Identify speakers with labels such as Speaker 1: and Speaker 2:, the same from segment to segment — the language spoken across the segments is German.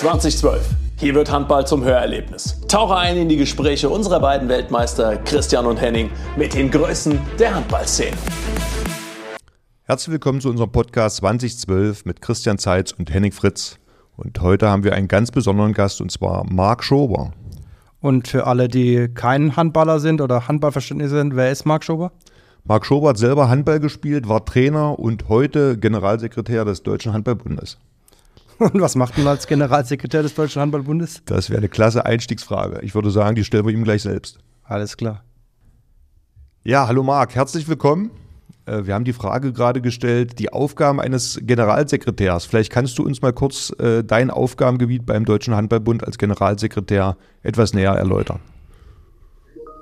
Speaker 1: 2012. Hier wird Handball zum Hörerlebnis. Tauche ein in die Gespräche unserer beiden Weltmeister Christian und Henning mit den Größen der Handballszene.
Speaker 2: Herzlich willkommen zu unserem Podcast 2012 mit Christian Zeitz und Henning Fritz. Und heute haben wir einen ganz besonderen Gast und zwar Marc Schober.
Speaker 3: Und für alle, die kein Handballer sind oder Handballverständnis sind, wer ist Marc Schober?
Speaker 2: Marc Schober hat selber Handball gespielt, war Trainer und heute Generalsekretär des Deutschen Handballbundes.
Speaker 3: Und was macht man als Generalsekretär des Deutschen Handballbundes?
Speaker 2: Das wäre eine klasse Einstiegsfrage. Ich würde sagen, die stellen wir ihm gleich selbst.
Speaker 3: Alles klar.
Speaker 2: Ja, hallo Marc, herzlich willkommen. Äh, wir haben die Frage gerade gestellt, die Aufgaben eines Generalsekretärs. Vielleicht kannst du uns mal kurz äh, dein Aufgabengebiet beim Deutschen Handballbund als Generalsekretär etwas näher erläutern.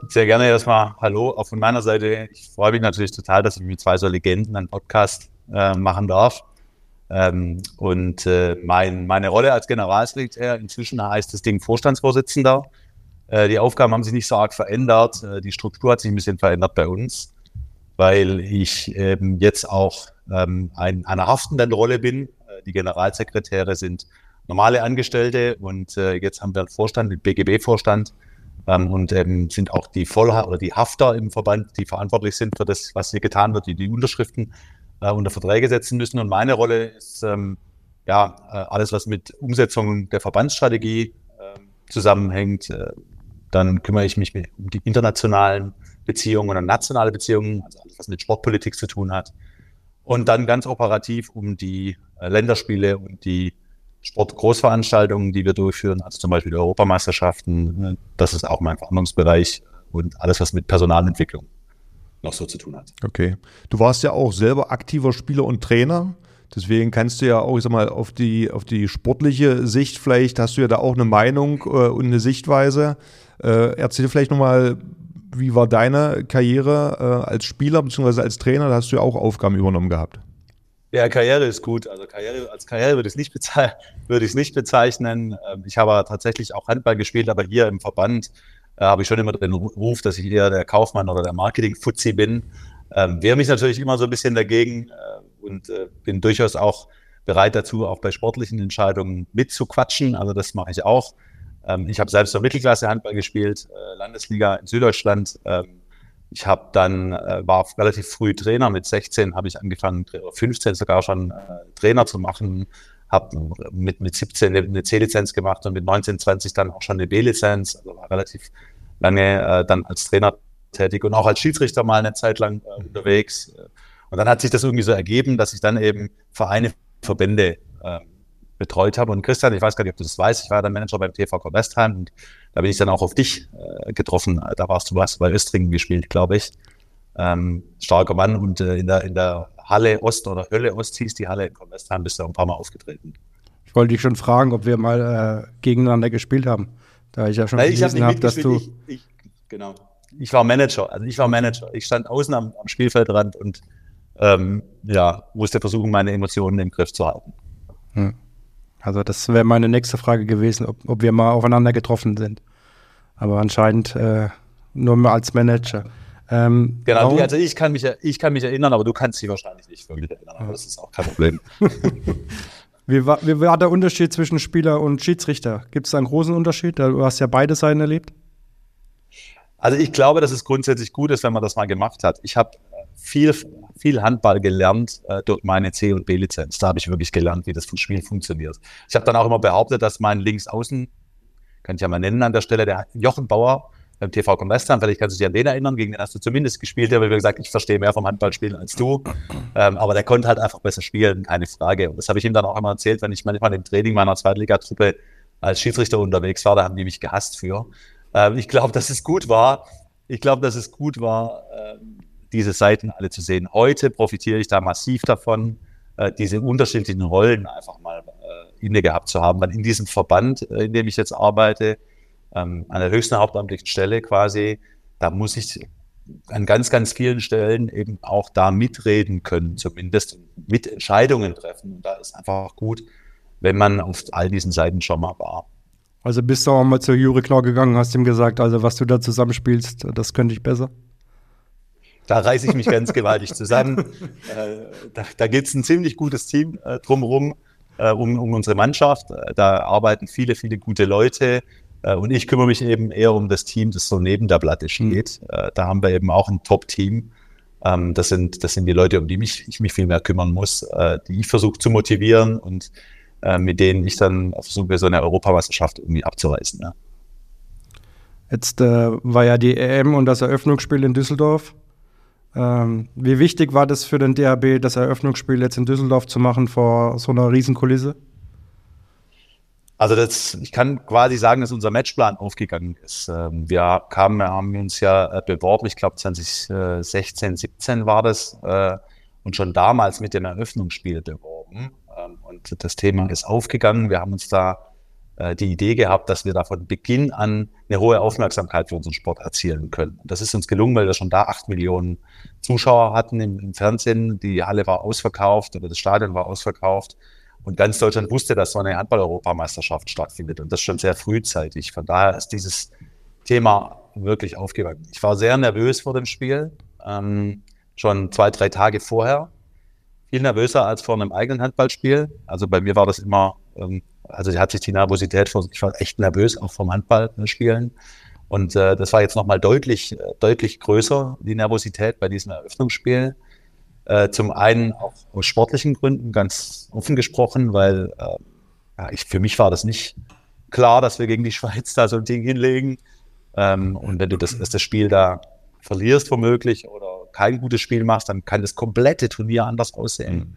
Speaker 4: Sehr gerne erstmal Hallo auch von meiner Seite. Ich freue mich natürlich total, dass ich mit zwei so Legenden einen Podcast äh, machen darf. Ähm, und äh, mein, meine Rolle als Generalsekretär, inzwischen heißt das Ding Vorstandsvorsitzender. Äh, die Aufgaben haben sich nicht so arg verändert. Äh, die Struktur hat sich ein bisschen verändert bei uns, weil ich ähm, jetzt auch ähm, ein, einer haftenden Rolle bin. Äh, die Generalsekretäre sind normale Angestellte und äh, jetzt haben wir einen Vorstand, den BGB-Vorstand ähm, und ähm, sind auch die Vollha oder die Hafter im Verband, die verantwortlich sind für das, was hier getan wird, die die Unterschriften äh, unter Verträge setzen müssen. Und meine Rolle ist ähm, ja äh, alles, was mit Umsetzung der Verbandsstrategie äh, zusammenhängt. Äh, dann kümmere ich mich um die internationalen Beziehungen oder nationale Beziehungen, also alles, was mit Sportpolitik zu tun hat. Und dann ganz operativ um die äh, Länderspiele und die Sportgroßveranstaltungen, die wir durchführen, also zum Beispiel die Europameisterschaften. Das ist auch mein Verhandlungsbereich und alles, was mit Personalentwicklung noch so zu tun hat.
Speaker 2: Okay. Du warst ja auch selber aktiver Spieler und Trainer. Deswegen kannst du ja auch, ich sag mal, auf die, auf die sportliche Sicht vielleicht hast du ja da auch eine Meinung äh, und eine Sichtweise. Äh, erzähl vielleicht nochmal, wie war deine Karriere äh, als Spieler bzw. als Trainer? Da hast du ja auch Aufgaben übernommen gehabt.
Speaker 4: Ja, Karriere ist gut. Also Karriere, als Karriere würde ich es nicht, bezei würde ich nicht bezeichnen. Ähm, ich habe tatsächlich auch Handball gespielt, aber hier im Verband äh, habe ich schon immer den Ruf, dass ich eher der Kaufmann oder der Marketing-Fuzzi bin. Ähm, wehre mich natürlich immer so ein bisschen dagegen äh, und äh, bin durchaus auch bereit dazu, auch bei sportlichen Entscheidungen mitzuquatschen. Also das mache ich auch. Ähm, ich habe selbst noch Mittelklasse Handball gespielt, äh, Landesliga in Süddeutschland. Ähm, ich habe dann, äh, war relativ früh Trainer, mit 16 habe ich angefangen, 15 sogar schon äh, Trainer zu machen, habe mit, mit 17 eine, C-Lizenz gemacht und mit 19, 20 dann auch schon eine B-Lizenz, also war relativ lange äh, dann als Trainer tätig und auch als Schiedsrichter mal eine Zeit lang äh, unterwegs. Und dann hat sich das irgendwie so ergeben, dass ich dann eben Vereine, Verbände äh, betreut habe. Und Christian, ich weiß gar nicht, ob du das weißt, ich war dann Manager beim TV Westheim und da bin ich dann auch auf dich äh, getroffen. Da warst du was bei Östringen gespielt, glaube ich. Ähm, starker Mann und äh, in, der, in der Halle Ost oder Hölle Ost hieß die Halle in Westheim, bist du ein paar Mal aufgetreten.
Speaker 3: Ich wollte dich schon fragen, ob wir mal äh, gegeneinander gespielt haben. Da ich ja schon Nein,
Speaker 4: gelesen habe, dass du. Ich, ich, genau. Ich war Manager, also ich war Manager. Ich stand außen am, am Spielfeldrand und ähm, ja, musste versuchen, meine Emotionen im Griff zu halten. Hm.
Speaker 3: Also das wäre meine nächste Frage gewesen, ob, ob, wir mal aufeinander getroffen sind. Aber anscheinend äh, nur mal als Manager.
Speaker 4: Ähm, genau, also ich kann, mich, ich kann mich erinnern, aber du kannst dich wahrscheinlich nicht wirklich erinnern. Aber das ist auch kein Problem.
Speaker 3: wie, war, wie war der Unterschied zwischen Spieler und Schiedsrichter? Gibt es da einen großen Unterschied? Du hast ja beide Seiten erlebt.
Speaker 4: Also ich glaube, dass es grundsätzlich gut ist, wenn man das mal gemacht hat. Ich habe viel, viel Handball gelernt äh, durch meine C- und B-Lizenz. Da habe ich wirklich gelernt, wie das Spiel funktioniert. Ich habe dann auch immer behauptet, dass mein Linksaußen, kann ich ja mal nennen an der Stelle, der Jochen Bauer beim TV Westheim, vielleicht kannst du dich an den erinnern, gegen den hast du zumindest gespielt, der hat gesagt, ich verstehe mehr vom Handballspielen als du. Ähm, aber der konnte halt einfach besser spielen, keine Frage. Und das habe ich ihm dann auch immer erzählt, wenn ich manchmal im Training meiner Zweitligatruppe als Schiedsrichter unterwegs war, da haben die mich gehasst für. Ähm, ich glaube, dass es gut war. Ich glaube, dass es gut war, ähm, diese Seiten alle zu sehen. Heute profitiere ich da massiv davon, äh, diese unterschiedlichen Rollen einfach mal äh, inne gehabt zu haben, weil in diesem Verband, äh, in dem ich jetzt arbeite, ähm, an der höchsten hauptamtlichen Stelle quasi, da muss ich an ganz, ganz vielen Stellen eben auch da mitreden können, zumindest mit Entscheidungen treffen. Und da ist einfach gut, wenn man auf all diesen Seiten schon mal war.
Speaker 3: Also bist du auch mal zu Juri Knorr gegangen, hast ihm gesagt, also was du da zusammenspielst, das könnte ich besser?
Speaker 4: Da reiße ich mich ganz gewaltig zusammen. Äh, da da gibt es ein ziemlich gutes Team äh, drumherum. äh, um, um unsere Mannschaft. Da arbeiten viele, viele gute Leute. Äh, und ich kümmere mich eben eher um das Team, das so neben der Platte mhm. steht. Mhm. Da haben wir eben auch ein Top-Team. Ähm, das, sind, das sind die Leute, um die mich, ich mich viel mehr kümmern muss, die ich versuche zu motivieren und mit denen ich dann versuche, so eine Europameisterschaft irgendwie abzureißen. Ja.
Speaker 3: Jetzt äh, war ja die EM und das Eröffnungsspiel in Düsseldorf. Ähm, wie wichtig war das für den DHB, das Eröffnungsspiel jetzt in Düsseldorf zu machen vor so einer Riesenkulisse?
Speaker 4: Also das, ich kann quasi sagen, dass unser Matchplan aufgegangen ist. Ähm, wir kamen, haben uns ja äh, beworben, ich glaube 2016, 17 war das, äh, und schon damals mit dem Eröffnungsspiel beworben. Ähm, und das Thema ist aufgegangen. Wir haben uns da äh, die Idee gehabt, dass wir da von Beginn an eine hohe Aufmerksamkeit für unseren Sport erzielen können. Das ist uns gelungen, weil wir schon da acht Millionen Zuschauer hatten im, im Fernsehen. Die Halle war ausverkauft oder das Stadion war ausverkauft. Und ganz Deutschland wusste, dass so eine Handball-Europameisterschaft stattfindet. Und das schon sehr frühzeitig. Von daher ist dieses Thema wirklich aufgegangen. Ich war sehr nervös vor dem Spiel, ähm, schon zwei, drei Tage vorher. Viel nervöser als vor einem eigenen Handballspiel. Also bei mir war das immer ähm, also hat sich die Nervosität vor, ich war echt nervös, auch vom Handballspielen. Und äh, das war jetzt nochmal deutlich, äh, deutlich größer, die Nervosität bei diesem Eröffnungsspiel. Äh, zum einen auch aus sportlichen Gründen, ganz offen gesprochen, weil äh, ja, ich, für mich war das nicht klar, dass wir gegen die Schweiz da so ein Ding hinlegen. Ähm, und wenn du das, das Spiel da verlierst womöglich oder kein gutes Spiel machst, dann kann das komplette Turnier anders aussehen. Mhm.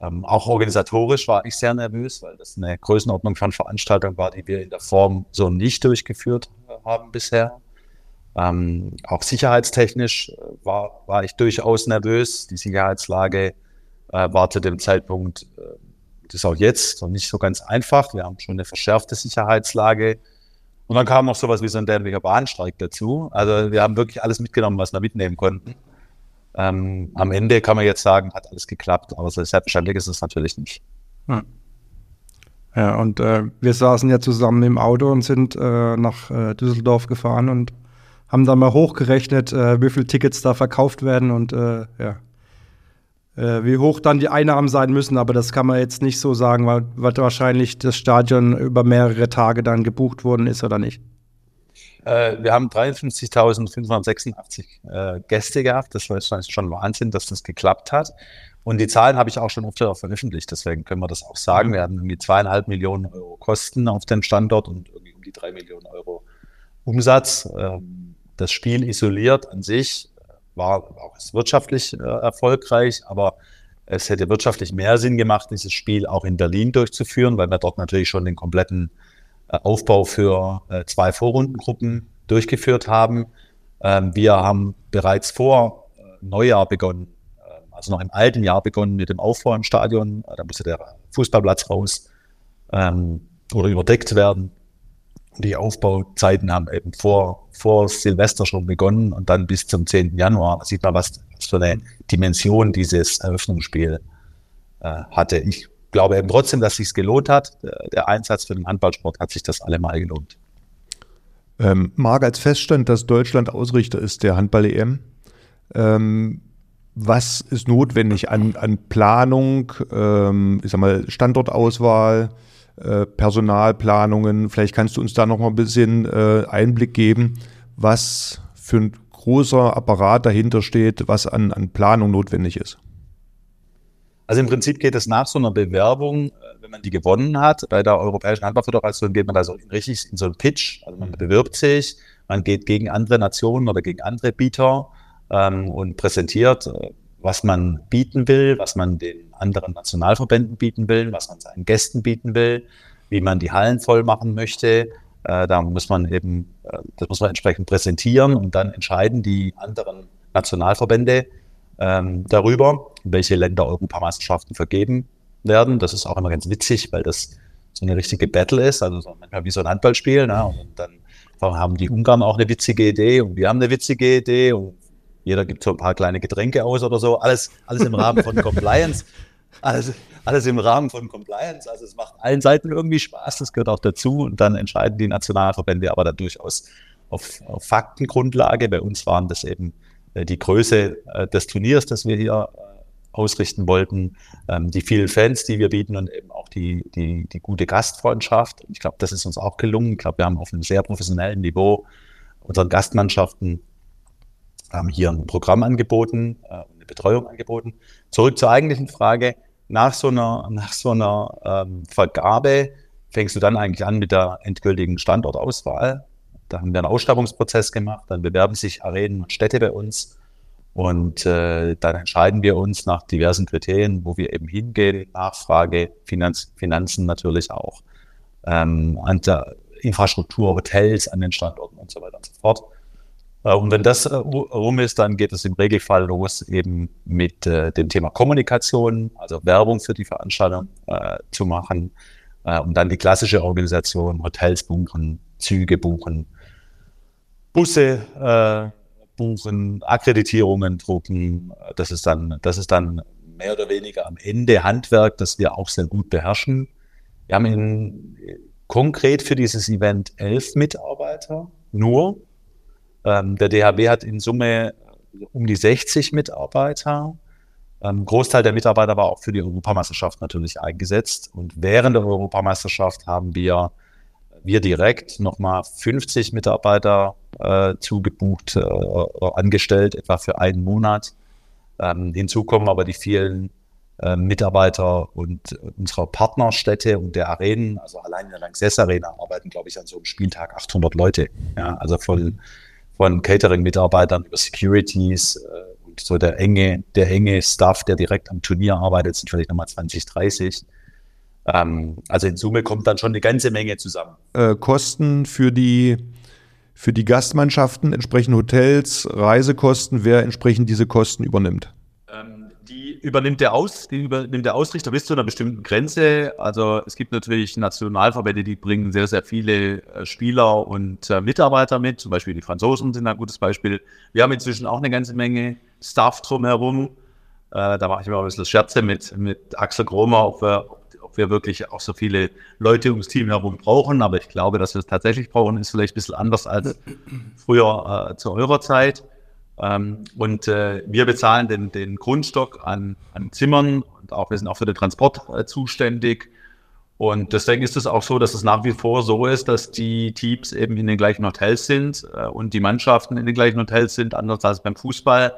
Speaker 4: Ähm, auch organisatorisch war ich sehr nervös, weil das eine Größenordnung von Veranstaltung war, die wir in der Form so nicht durchgeführt haben bisher. Ähm, auch sicherheitstechnisch äh, war, war ich durchaus nervös. Die Sicherheitslage äh, war zu dem Zeitpunkt, äh, das ist auch jetzt noch nicht so ganz einfach. Wir haben schon eine verschärfte Sicherheitslage. Und dann kam noch sowas wie so ein dämlicher Bahnstreik dazu. Also wir haben wirklich alles mitgenommen, was wir mitnehmen konnten. Ähm, am Ende kann man jetzt sagen, hat alles geklappt, aber so selbstverständlich ist es natürlich nicht.
Speaker 3: Hm. Ja, und äh, wir saßen ja zusammen im Auto und sind äh, nach äh, Düsseldorf gefahren und haben dann mal hochgerechnet, äh, wie viele Tickets da verkauft werden und äh, ja, äh, wie hoch dann die Einnahmen sein müssen. Aber das kann man jetzt nicht so sagen, weil, weil wahrscheinlich das Stadion über mehrere Tage dann gebucht worden ist oder nicht.
Speaker 4: Äh, wir haben 53.586 äh, Gäste gehabt. Das war schon Wahnsinn, dass das geklappt hat. Und die Zahlen habe ich auch schon oft veröffentlicht, deswegen können wir das auch sagen. Wir hatten irgendwie zweieinhalb Millionen Euro Kosten auf dem Standort und irgendwie um die drei Millionen Euro Umsatz. Ähm, das Spiel isoliert an sich war auch wirtschaftlich äh, erfolgreich, aber es hätte wirtschaftlich mehr Sinn gemacht, dieses Spiel auch in Berlin durchzuführen, weil wir dort natürlich schon den kompletten äh, Aufbau für äh, zwei Vorrundengruppen durchgeführt haben. Ähm, wir haben bereits vor äh, Neujahr begonnen, also noch im alten Jahr begonnen mit dem Aufbau im Stadion. Da musste der Fußballplatz raus ähm, oder überdeckt werden. Die Aufbauzeiten haben eben vor, vor Silvester schon begonnen und dann bis zum 10. Januar. Da sieht man, was, was für eine Dimension dieses Eröffnungsspiel äh, hatte. Ich glaube eben trotzdem, dass sich gelohnt hat. Der, der, Einsatz für den Handballsport hat sich das allemal gelohnt.
Speaker 2: Ähm, Marc, als feststand, dass Deutschland Ausrichter ist der Handball-EM, ähm, was ist notwendig an, an Planung, ähm, ich sag mal, Standortauswahl, äh, Personalplanungen? Vielleicht kannst du uns da noch mal ein bisschen äh, Einblick geben, was für ein großer Apparat dahinter steht, was an, an Planung notwendig ist.
Speaker 4: Also im Prinzip geht es nach so einer Bewerbung, äh, wenn man die gewonnen hat, bei der Europäischen Handballföderation geht man da so richtig in so einen Pitch. Also man bewirbt sich, man geht gegen andere Nationen oder gegen andere Bieter ähm, und präsentiert, äh, was man bieten will, was man den anderen Nationalverbänden bieten will, was man seinen Gästen bieten will, wie man die Hallen voll machen möchte. Äh, da muss man eben, äh, das muss man entsprechend präsentieren und dann entscheiden die anderen Nationalverbände, ähm, darüber, welche Länder Europameisterschaften vergeben werden. Das ist auch immer ganz witzig, weil das so eine richtige Battle ist, also so manchmal wie so ein Handballspiel. Ne? Und dann haben die Ungarn auch eine witzige Idee und wir haben eine witzige Idee und jeder gibt so ein paar kleine Getränke aus oder so. Alles, alles im Rahmen von Compliance. Alles, alles im Rahmen von Compliance. Also es macht allen Seiten irgendwie Spaß, das gehört auch dazu. Und dann entscheiden die Nationalverbände aber dann durchaus auf, auf Faktengrundlage. Bei uns waren das eben äh, die Größe äh, des Turniers, das wir hier ausrichten wollten, ähm, die vielen Fans, die wir bieten und eben auch die, die, die gute Gastfreundschaft. Ich glaube, das ist uns auch gelungen. Ich glaube, wir haben auf einem sehr professionellen Niveau unseren Gastmannschaften ähm, hier ein Programm angeboten, äh, eine Betreuung angeboten. Zurück zur eigentlichen Frage. Nach so einer, nach so einer ähm, Vergabe fängst du dann eigentlich an mit der endgültigen Standortauswahl. Da haben wir einen Ausstattungsprozess gemacht, dann bewerben sich Arenen und Städte bei uns und äh, dann entscheiden wir uns nach diversen Kriterien, wo wir eben hingehen, Nachfrage, Finanz, Finanzen natürlich auch, ähm, an der Infrastruktur, Hotels an den Standorten und so weiter und so fort. Äh, und wenn das äh, rum ist, dann geht es im Regelfall los eben mit äh, dem Thema Kommunikation, also Werbung für die Veranstaltung zu machen und dann die klassische Organisation, Hotels buchen, Züge buchen, Busse buchen, Akkreditierungen drucken. Das ist dann, das ist dann mehr oder weniger am Ende Handwerk, das wir auch sehr gut beherrschen. Wir haben in, konkret für dieses Event elf Mitarbeiter nur. Ähm, der DHB hat in Summe um die 60 Mitarbeiter. Ein ähm, Großteil der Mitarbeiter war auch für die Europameisterschaft natürlich eingesetzt. Und während der Europameisterschaft haben wir, wir direkt nochmal 50 Mitarbeiter äh, zugebucht, äh, angestellt, etwa für einen Monat. Ähm, hinzu kommen aber die vielen äh, Mitarbeiter und unserer Partnerstädte und der Arenen, also allein in der Lanxess Arena arbeiten, glaube ich, an so einem Spieltag 800 Leute. Ja, also von, von Catering-Mitarbeitern über Securities äh, so der enge, der enge Staff, der direkt am Turnier arbeitet, sind vielleicht nochmal 20, 30. Ähm, also in Summe kommt dann schon eine ganze Menge zusammen.
Speaker 2: Äh, Kosten für die, für die Gastmannschaften, entsprechend Hotels, Reisekosten, wer entsprechend diese Kosten übernimmt?
Speaker 4: Übernimmt der, Aus, die übernimmt der Ausrichter bis zu einer bestimmten Grenze. Also es gibt natürlich Nationalverbände, die bringen sehr, sehr viele äh, Spieler und äh, Mitarbeiter mit. Zum Beispiel die Franzosen sind ein gutes Beispiel. Wir haben inzwischen auch eine ganze Menge Staff drumherum. Äh, da mache ich mir auch ein bisschen Scherze mit, mit Axel Gromer, ob wir, ob wir wirklich auch so viele Leute ums Team herum brauchen. Aber ich glaube, dass wir es tatsächlich brauchen, ist vielleicht ein bisschen anders als früher äh, zu eurer Zeit. Ähm, und äh, wir bezahlen den, den Grundstock an, an Zimmern und auch wir sind auch für den Transport äh, zuständig. Und deswegen ist es auch so, dass es nach wie vor so ist, dass die Teams eben in den gleichen Hotels sind äh, und die Mannschaften in den gleichen Hotels sind. Anders als beim Fußball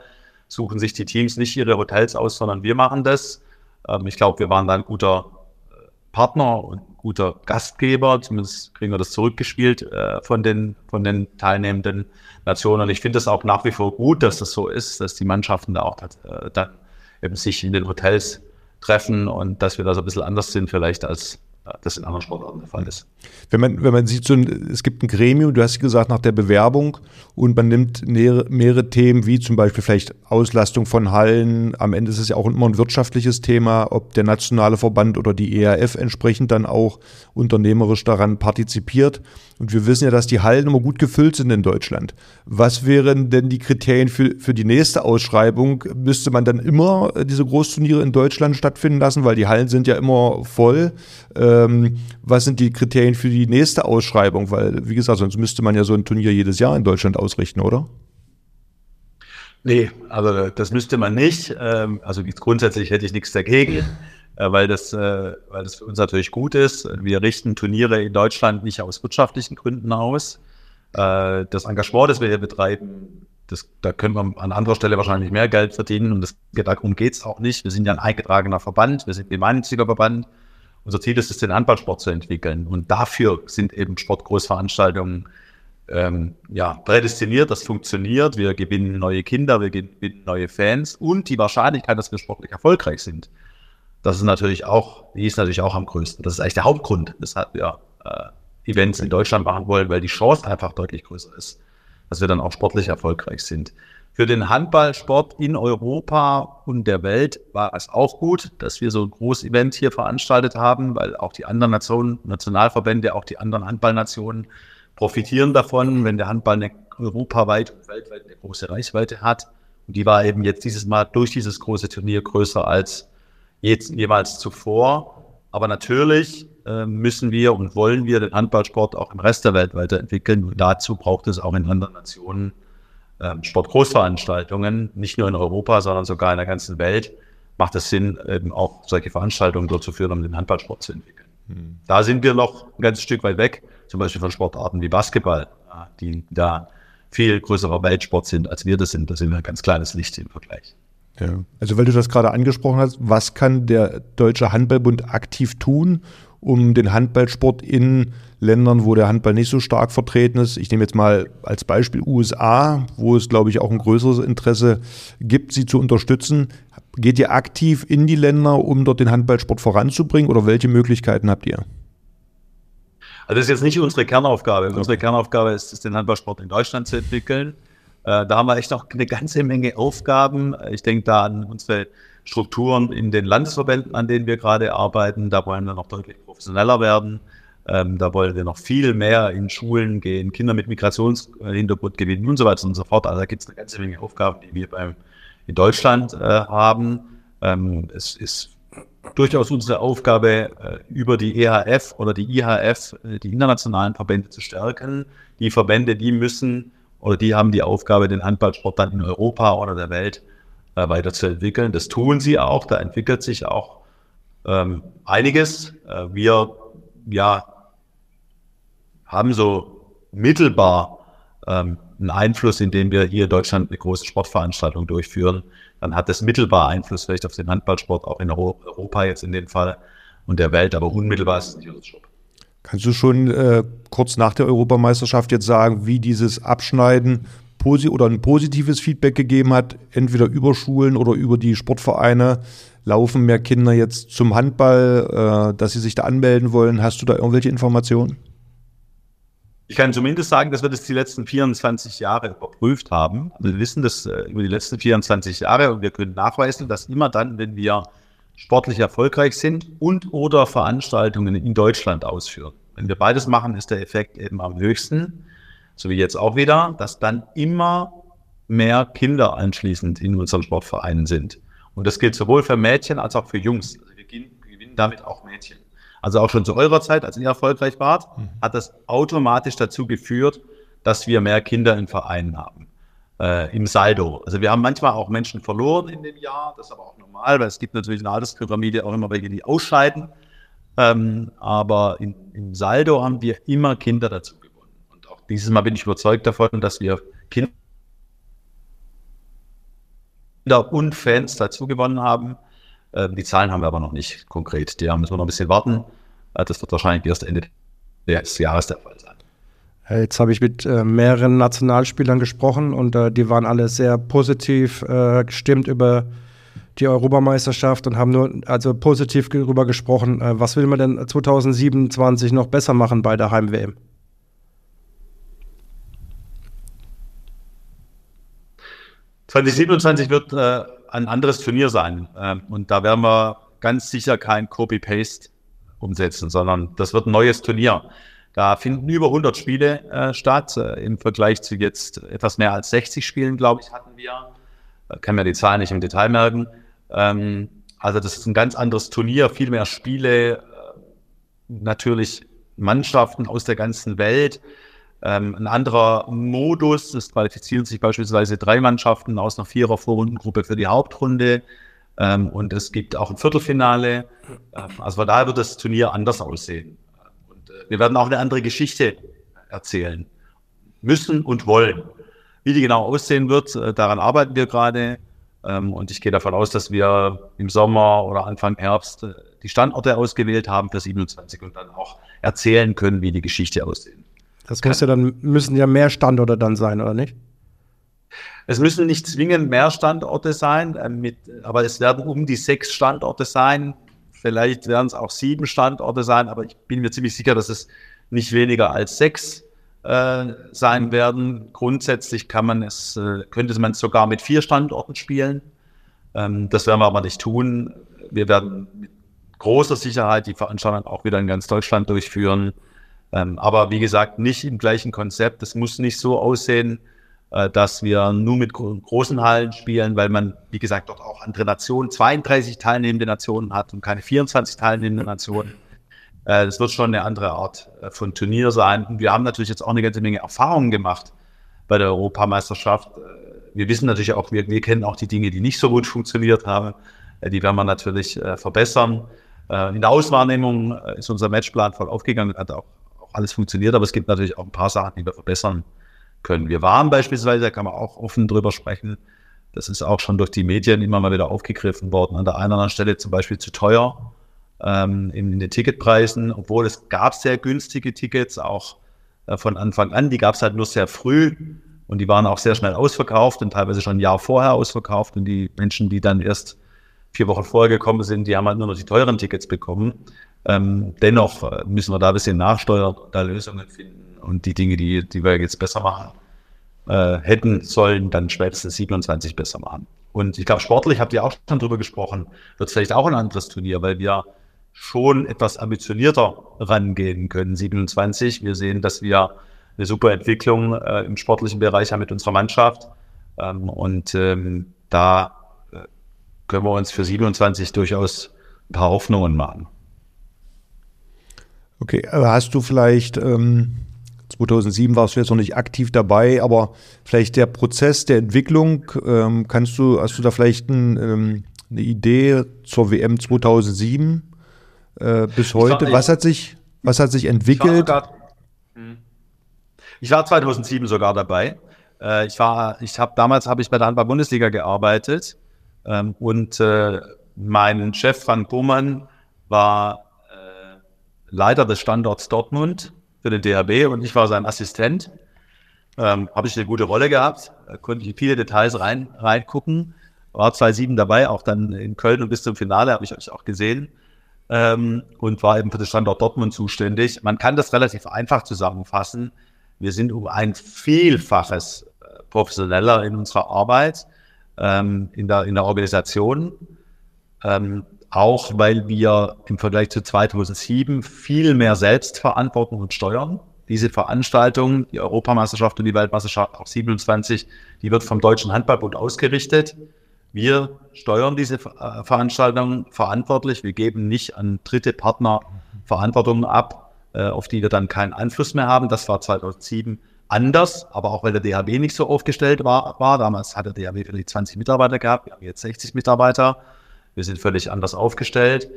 Speaker 4: suchen sich die Teams nicht ihre Hotels aus, sondern wir machen das. Ähm, ich glaube, wir waren da ein guter äh, Partner und guter Gastgeber. Zumindest kriegen wir das zurückgespielt äh, von, den, von den teilnehmenden Nationen. Und ich finde es auch nach wie vor gut, dass das so ist, dass die Mannschaften da auch äh, dann eben sich in den Hotels treffen und dass wir da so ein bisschen anders sind vielleicht als das in anderen Sportarten der Fall ist.
Speaker 2: Wenn man, wenn man sieht, so ein, es gibt ein Gremium, du hast gesagt, nach der Bewerbung und man nimmt mehrere, mehrere, Themen, wie zum Beispiel vielleicht Auslastung von Hallen. Am Ende ist es ja auch immer ein wirtschaftliches Thema, ob der nationale Verband oder die ERF entsprechend dann auch unternehmerisch daran partizipiert. Und wir wissen ja, dass die Hallen immer gut gefüllt sind in Deutschland. Was wären denn die Kriterien für, für die nächste Ausschreibung? Müsste man dann immer diese Großturniere in Deutschland stattfinden lassen, weil die Hallen sind ja immer voll. Ähm, was sind die Kriterien für die nächste Ausschreibung? Weil, wie gesagt, sonst müsste man ja so ein Turnier jedes Jahr in Deutschland ausrichten, oder?
Speaker 4: Nee, also das müsste man nicht. Ähm, also grundsätzlich hätte ich nichts dagegen. Äh, weil das, äh, weil das für uns natürlich gut ist. Wir richten Turniere in Deutschland nicht aus wirtschaftlichen Gründen aus. Äh, das Engagement, das wir hier betreiben, das, da können wir an anderer Stelle wahrscheinlich mehr Geld verdienen und das, darum geht es auch nicht. Wir sind ja ein eingetragener Verband, wir sind ein gemeinnütziger Verband. Unser Ziel ist es, den Handballsport zu entwickeln und dafür sind eben Sportgroßveranstaltungen ähm, ja, prädestiniert, das funktioniert. Wir gewinnen neue Kinder, wir gewinnen neue Fans und die Wahrscheinlichkeit, dass wir sportlich erfolgreich sind, das ist natürlich auch, die ist natürlich auch am größten. Das ist eigentlich der Hauptgrund, weshalb wir äh, Events in Deutschland machen wollen, weil die Chance einfach deutlich größer ist, dass wir dann auch sportlich erfolgreich sind. Für den Handballsport in Europa und der Welt war es auch gut, dass wir so ein großes Event hier veranstaltet haben, weil auch die anderen Nationen, Nationalverbände, auch die anderen Handballnationen profitieren davon, wenn der Handball eine europaweit und weltweit eine große Reichweite hat. Und die war eben jetzt dieses Mal durch dieses große Turnier größer als jetzt, jeweils zuvor. Aber natürlich äh, müssen wir und wollen wir den Handballsport auch im Rest der Welt weiterentwickeln. Und dazu braucht es auch in anderen Nationen Sportgroßveranstaltungen, nicht nur in Europa, sondern sogar in der ganzen Welt. macht es Sinn, eben auch solche Veranstaltungen durchzuführen, um den Handballsport zu entwickeln. Hm. Da sind wir noch ein ganzes Stück weit weg, zum Beispiel von Sportarten wie Basketball, die da viel größerer Weltsport sind, als wir das sind. Da sind wir ein ganz kleines Licht im Vergleich.
Speaker 2: Ja. Also weil du das gerade angesprochen hast, was kann der Deutsche Handballbund aktiv tun, um den Handballsport in Ländern, wo der Handball nicht so stark vertreten ist, ich nehme jetzt mal als Beispiel USA, wo es, glaube ich, auch ein größeres Interesse gibt, sie zu unterstützen. Geht ihr aktiv in die Länder, um dort den Handballsport voranzubringen oder welche Möglichkeiten habt ihr?
Speaker 4: Also das ist jetzt nicht unsere Kernaufgabe. Unsere Kernaufgabe ist es, den Handballsport in Deutschland zu entwickeln. Äh, da haben wir echt noch eine ganze Menge Aufgaben. Ich denke da an unsere Strukturen in den Landesverbänden, an denen wir gerade arbeiten. Da wollen wir noch deutlich professioneller werden. Ähm, da wollen wir noch viel mehr in Schulen gehen, Kinder mit Migrationshintergrund gewinnen und so weiter und so fort. Also da gibt es eine ganze Menge Aufgaben, die wir beim, in Deutschland äh, haben. Ähm, es ist durchaus unsere Aufgabe, äh, über die EHF oder die IHF äh, die internationalen Verbände zu stärken. Die Verbände, die müssen oder die haben die Aufgabe, den Handballsport dann in Europa oder der Welt äh, weiterzuentwickeln. Das tun sie auch, da entwickelt sich auch ähm, einiges. Äh, wir ja, haben so mittelbar ähm, einen Einfluss, indem wir hier in Deutschland eine große Sportveranstaltung durchführen. Dann hat das mittelbar Einfluss vielleicht auf den Handballsport, auch in Europa jetzt in dem Fall und der Welt, aber unmittelbar ist es nicht unser Job.
Speaker 2: Kannst du schon äh, kurz nach der Europameisterschaft jetzt sagen, wie dieses Abschneiden oder ein positives Feedback gegeben hat, entweder über Schulen oder über die Sportvereine? Laufen mehr Kinder jetzt zum Handball, äh, dass sie sich da anmelden wollen? Hast du da irgendwelche Informationen?
Speaker 4: Ich kann zumindest sagen, dass wir das die letzten 24 Jahre überprüft haben. Also wir wissen das äh, über die letzten 24 Jahre und wir können nachweisen, dass immer dann, wenn wir sportlich erfolgreich sind und oder Veranstaltungen in Deutschland ausführen. Wenn wir beides machen, ist der Effekt eben am höchsten, so wie jetzt auch wieder, dass dann immer mehr Kinder anschließend in unseren Sportvereinen sind. Und das gilt sowohl für Mädchen als auch für Jungs. Also wir gewinnen damit auch Mädchen. Also auch schon zu eurer Zeit, als ihr erfolgreich wart, mhm. hat das automatisch dazu geführt, dass wir mehr Kinder in Vereinen haben. Äh, Im Saldo. Also wir haben manchmal auch Menschen verloren in dem Jahr, das ist aber auch normal, weil es gibt natürlich in der Alterspyramide auch immer welche, die ausscheiden. Ähm, aber in, im Saldo haben wir immer Kinder dazu dieses Mal bin ich überzeugt davon, dass wir Kinder und Fans dazu gewonnen haben. Ähm, die Zahlen haben wir aber noch nicht konkret. Die müssen wir noch ein bisschen warten. Äh, das wird wahrscheinlich erst Ende des Jahres der Fall sein.
Speaker 3: Jetzt habe ich mit äh, mehreren Nationalspielern gesprochen und äh, die waren alle sehr positiv äh, gestimmt über die Europameisterschaft und haben nur also positiv darüber gesprochen. Äh, was will man denn 2027 noch besser machen bei der Heim-WM?
Speaker 4: ...2027 wird äh, ein anderes Turnier sein. Ähm, und da werden wir ganz sicher kein Copy-Paste umsetzen, sondern das wird ein neues Turnier. Da finden über 100 Spiele äh, statt. Äh, Im Vergleich zu jetzt etwas mehr als 60 Spielen, glaube ich, hatten wir. Äh, kann mir die Zahlen nicht im Detail merken. Ähm, also das ist ein ganz anderes Turnier, viel mehr Spiele, äh, natürlich Mannschaften aus der ganzen Welt. Ähm, ein anderer Modus, es qualifizieren sich beispielsweise drei Mannschaften aus einer Vierer-Vorrundengruppe für die Hauptrunde. Ähm, und es gibt auch ein Viertelfinale. Ähm, also von daher wird das Turnier anders aussehen. Und äh, wir werden auch eine andere Geschichte erzählen müssen und wollen. Wie die genau aussehen wird, äh, daran arbeiten wir gerade. Ähm, und ich gehe davon aus, dass wir im Sommer oder Anfang Herbst äh, die Standorte ausgewählt haben für 27 und dann auch erzählen können, wie die Geschichte aussieht.
Speaker 3: Das muss ja dann, müssen ja mehr Standorte dann sein, oder nicht?
Speaker 4: Es müssen nicht zwingend mehr Standorte sein, äh, mit, aber es werden um die sechs Standorte sein. Vielleicht werden es auch sieben Standorte sein, aber ich bin mir ziemlich sicher, dass es nicht weniger als sechs äh, sein werden. Grundsätzlich kann man es, äh, könnte man es sogar mit vier Standorten spielen. Ähm, das werden wir aber nicht tun. Wir werden mit großer Sicherheit die Veranstaltung auch wieder in ganz Deutschland durchführen. Ähm, aber wie gesagt, nicht im gleichen Konzept. Es muss nicht so aussehen, äh, dass wir nur mit gro großen Hallen spielen, weil man, wie gesagt, dort auch andere Nationen, 32 teilnehmende Nationen hat und keine 24 teilnehmende Nationen. Äh, das wird schon eine andere Art äh, von Turnier sein. Und wir haben natürlich jetzt auch eine ganze Menge Erfahrungen gemacht bei der Europameisterschaft. Äh, wir wissen natürlich auch, wir, wir kennen auch die Dinge, die nicht so gut funktioniert haben. Äh, die werden wir natürlich äh, verbessern. In der Auswahrnehmung ist unser Matchplan voll aufgegangen, hat auch, auch alles funktioniert, aber es gibt natürlich auch ein paar Sachen, die wir verbessern können. Wir waren beispielsweise, da kann man auch offen drüber sprechen, das ist auch schon durch die Medien immer mal wieder aufgegriffen worden, an der einen oder anderen Stelle zum Beispiel zu teuer ähm, in, den Ticketpreisen, obwohl es gab sehr günstige Tickets, auch äh, von Anfang an, die gab es halt nur sehr früh und die waren auch sehr schnell ausverkauft und teilweise schon ein Jahr vorher ausverkauft und die Menschen, die dann erst vier Wochen vorher gekommen sind, die haben halt nur noch die teuren Tickets bekommen. Ähm, dennoch äh, müssen wir da ein bisschen nachsteuern, da Lösungen finden und die Dinge, die, die wir jetzt besser machen, äh, hätten sollen, dann spätestens 27 besser machen. Und ich glaube, sportlich habt ihr auch schon drüber gesprochen, wird vielleicht auch ein anderes Turnier, weil wir schon etwas ambitionierter rangehen können, 27. Wir sehen, dass wir eine super Entwicklung äh, im sportlichen Bereich haben mit unserer Mannschaft. Ähm, und ähm, da können wir uns für 27 durchaus ein paar Hoffnungen machen.
Speaker 2: Okay, hast du vielleicht, ähm, 2007 warst du jetzt noch nicht aktiv dabei, aber vielleicht der Prozess der Entwicklung, ähm, kannst du, hast du da vielleicht ein, ähm, eine Idee zur WM 2007 äh, bis heute? War, was hat sich, was hat sich entwickelt?
Speaker 4: Ich war, sogar, hm. ich war 2007 sogar dabei. Äh, ich war, ich habe damals habe ich bei der Handball-Bundesliga gearbeitet ähm, und äh, mein Chef Frank Bohmann war äh, Leiter des Standorts Dortmund für den DHB und ich war sein Assistent. Ähm, Habe ich eine gute Rolle gehabt, da konnte ich in viele Details rein, reingucken. War 2-7 dabei, auch dann in Köln und bis zum Finale habe ich euch auch gesehen. Ähm, und war eben für den Standort Dortmund zuständig. Man kann das relativ einfach zusammenfassen. Wir sind um ein Vielfaches äh, professioneller in unserer Arbeit ähm, in, der, in der Organisation. Ähm, auch weil wir im Vergleich zu 2007 viel mehr selbst verantworten und steuern. Diese Veranstaltung, die Europameisterschaft und die Weltmeisterschaft, auch 27, die wird vom Deutschen Handballbund ausgerichtet. Wir steuern diese äh, Veranstaltung verantwortlich. Wir geben nicht an dritte Partner Verantwortung ab, äh, auf die wir dann keinen Einfluss mehr haben. Das war 2007 anders, aber auch weil der DHB nicht so aufgestellt war. war. Damals hat der DHB vielleicht 20 Mitarbeiter gehabt, wir haben jetzt 60 Mitarbeiter. Wir sind völlig anders aufgestellt.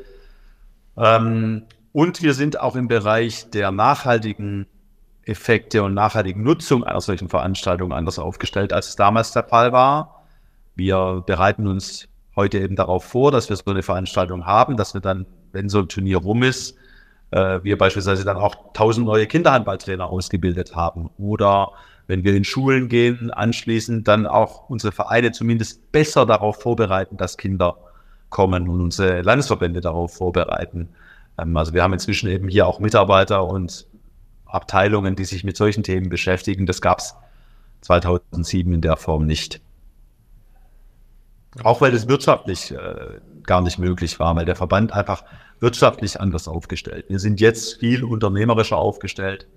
Speaker 4: Ähm, und wir sind auch im Bereich der nachhaltigen Effekte und nachhaltigen Nutzung einer solchen Veranstaltung anders aufgestellt, als es damals der Fall war. Wir bereiten uns heute eben darauf vor, dass wir so eine Veranstaltung haben, dass wir dann, wenn so ein Turnier rum ist, äh, wir beispielsweise dann auch tausend neue Kinderhandballtrainer ausgebildet haben oder wenn wir in Schulen gehen, anschließend dann auch unsere Vereine zumindest besser darauf vorbereiten, dass Kinder kommen und unsere Landesverbände darauf vorbereiten. Ähm, also wir haben inzwischen eben hier auch Mitarbeiter und Abteilungen, die sich mit solchen Themen beschäftigen. Das gab es 2007 in der Form nicht. Auch weil es wirtschaftlich äh, gar nicht möglich war, weil der Verband einfach wirtschaftlich anders aufgestellt. Wir sind jetzt viel unternehmerischer aufgestellt.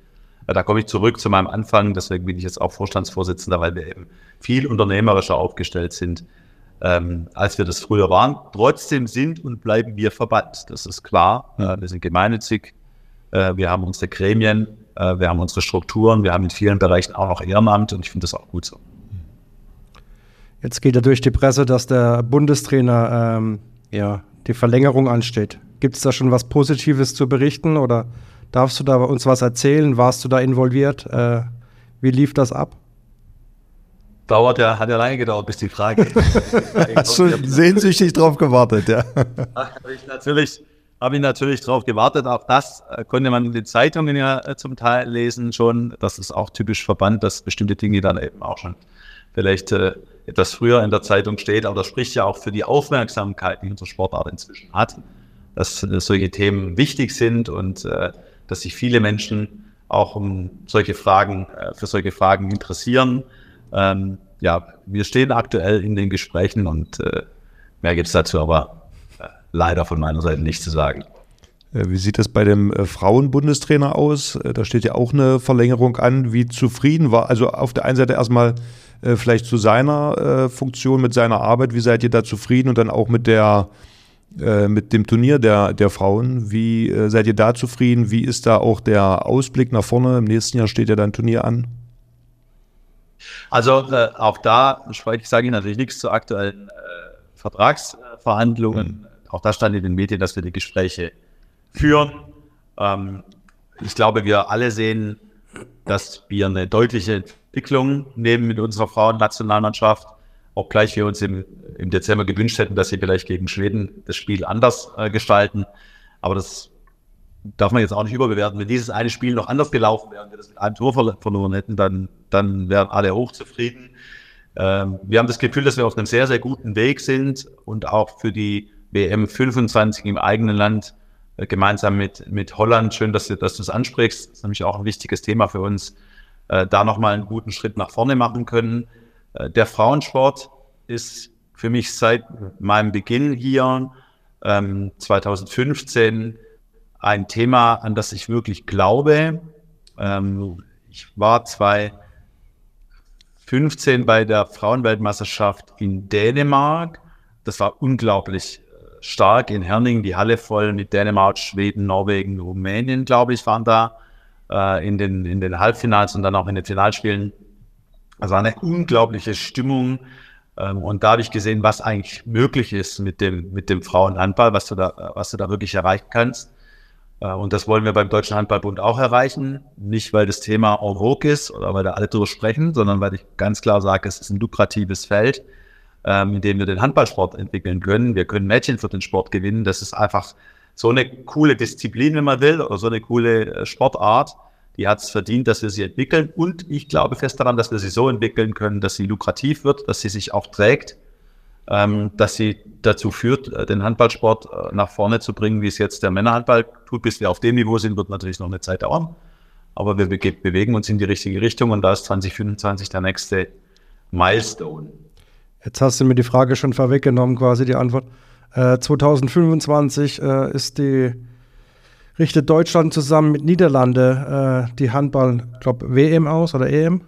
Speaker 4: Da komme ich zurück zu meinem Anfang, deswegen bin ich jetzt auch Vorstandsvorsitzender, weil wir eben viel unternehmerischer aufgestellt sind, ähm, als wir das früher waren. Trotzdem sind und bleiben wir Verband, das ist klar. Äh, wir sind gemeinnützig, äh, wir haben unsere Gremien, äh, wir haben unsere Strukturen, wir haben in vielen Bereichen auch noch Ehrenamt und ich finde das auch gut so.
Speaker 3: Jetzt geht ja durch die Presse, dass der Bundestrainer ähm, ja, die Verlängerung ansteht. Gibt es da schon was Positives zu berichten oder darfst du da uns was erzählen? Warst du da involviert? Äh, wie lief das ab?
Speaker 4: Dauert ja, hat ja lange gedauert, bis die Frage.
Speaker 2: Hast du sehnsüchtig drauf gewartet, ja.
Speaker 4: Habe ich natürlich, habe ich natürlich drauf gewartet. Auch das äh, konnte man in den Zeitungen ja äh, zum Teil lesen schon. Das ist auch typisch Verband, dass bestimmte Dinge dann eben auch schon vielleicht äh, etwas früher in der Zeitung steht. Aber das spricht ja auch für die Aufmerksamkeit, die unsere Sportart inzwischen hat dass äh, solche Themen wichtig sind und äh, dass sich viele Menschen auch um solche Fragen, äh, für solche Fragen interessieren. Ähm, ja, wir stehen aktuell in den Gesprächen und äh, mehr gibt es dazu aber äh, leider von meiner Seite nicht zu sagen.
Speaker 2: Äh, wie sieht das bei dem Frauenbundestrainer aus? Da steht ja auch eine Verlängerung an. Wie zufrieden war, also auf der einen Seite erstmal vielleicht zu seiner Funktion, mit seiner Arbeit, wie seid ihr da zufrieden und dann auch mit der äh, mit dem Turnier der, der Frauen. Wie äh, seid ihr da zufrieden? Wie ist da auch der Ausblick nach vorne? Im nächsten Jahr steht ja dein Turnier an.
Speaker 4: Also äh, auch da sage ich natürlich nichts zur aktuellen äh, Vertragsverhandlungen. Mhm. Auch das stand in den Medien, dass wir die Gespräche führen. Ähm, ich glaube, wir alle sehen, dass wir eine deutliche Entwicklung nehmen mit unserer Frauennationalmannschaft. Obgleich wir uns im, im Dezember gewünscht hätten, dass sie vielleicht gegen Schweden das Spiel anders äh, gestalten. Aber das darf man jetzt auch nicht überbewerten. Wenn dieses eine Spiel noch anders gelaufen wäre und wir das mit einem Tor verloren hätten, dann, dann wären alle hochzufrieden. Ähm, wir haben das Gefühl, dass wir auf einem sehr, sehr guten Weg sind und auch für die WM 25 im eigenen Land äh, gemeinsam mit, mit Holland, schön, dass du, dass du es ansprichst, das ist nämlich auch ein wichtiges Thema für uns, äh, da nochmal einen guten Schritt nach vorne machen können. Äh, der Frauensport ist für mich seit meinem Beginn hier ähm, 2015 ein Thema, an das ich wirklich glaube. Ähm, ich war 2015 bei der Frauenweltmeisterschaft in Dänemark. Das war unglaublich stark in Herning, die Halle voll mit Dänemark, Schweden, Norwegen, Rumänien, glaube ich, waren da äh, in, den, in den Halbfinals und dann auch in den Finalspielen. Also eine unglaubliche Stimmung. Ähm, und da habe ich gesehen, was eigentlich möglich ist mit dem, mit dem Frauenhandball, was du da, was du da wirklich erreichen kannst. Äh, und das wollen wir beim Deutschen Handballbund auch erreichen. Nicht, weil das Thema en vogue ist oder weil da alle drüber sprechen, sondern weil ich ganz klar sage, es ist ein lukratives Feld ähm, in dem wir den Handballsport entwickeln können. Wir können Mädchen für den Sport gewinnen. Das ist einfach so eine coole Disziplin, wenn man will, oder so eine coole äh, Sportart. Die hat es verdient, dass wir sie entwickeln. Und ich glaube fest daran, dass wir sie so entwickeln können, dass sie lukrativ wird, dass sie sich auch trägt, ähm, dass sie dazu führt, äh, den Handballsport äh, nach vorne zu bringen, wie es jetzt der Männerhandball tut. Bis wir auf dem Niveau sind, wird natürlich noch eine Zeit dauern. Aber wir bewegen uns in die richtige Richtung und da ist 2025 der nächste Milestone.
Speaker 3: Jetzt hast du mir die Frage schon vorweggenommen, quasi die Antwort. Äh, 2025 äh, ist die richtet Deutschland zusammen mit Niederlande äh, die Handball, glaube WM aus oder EM?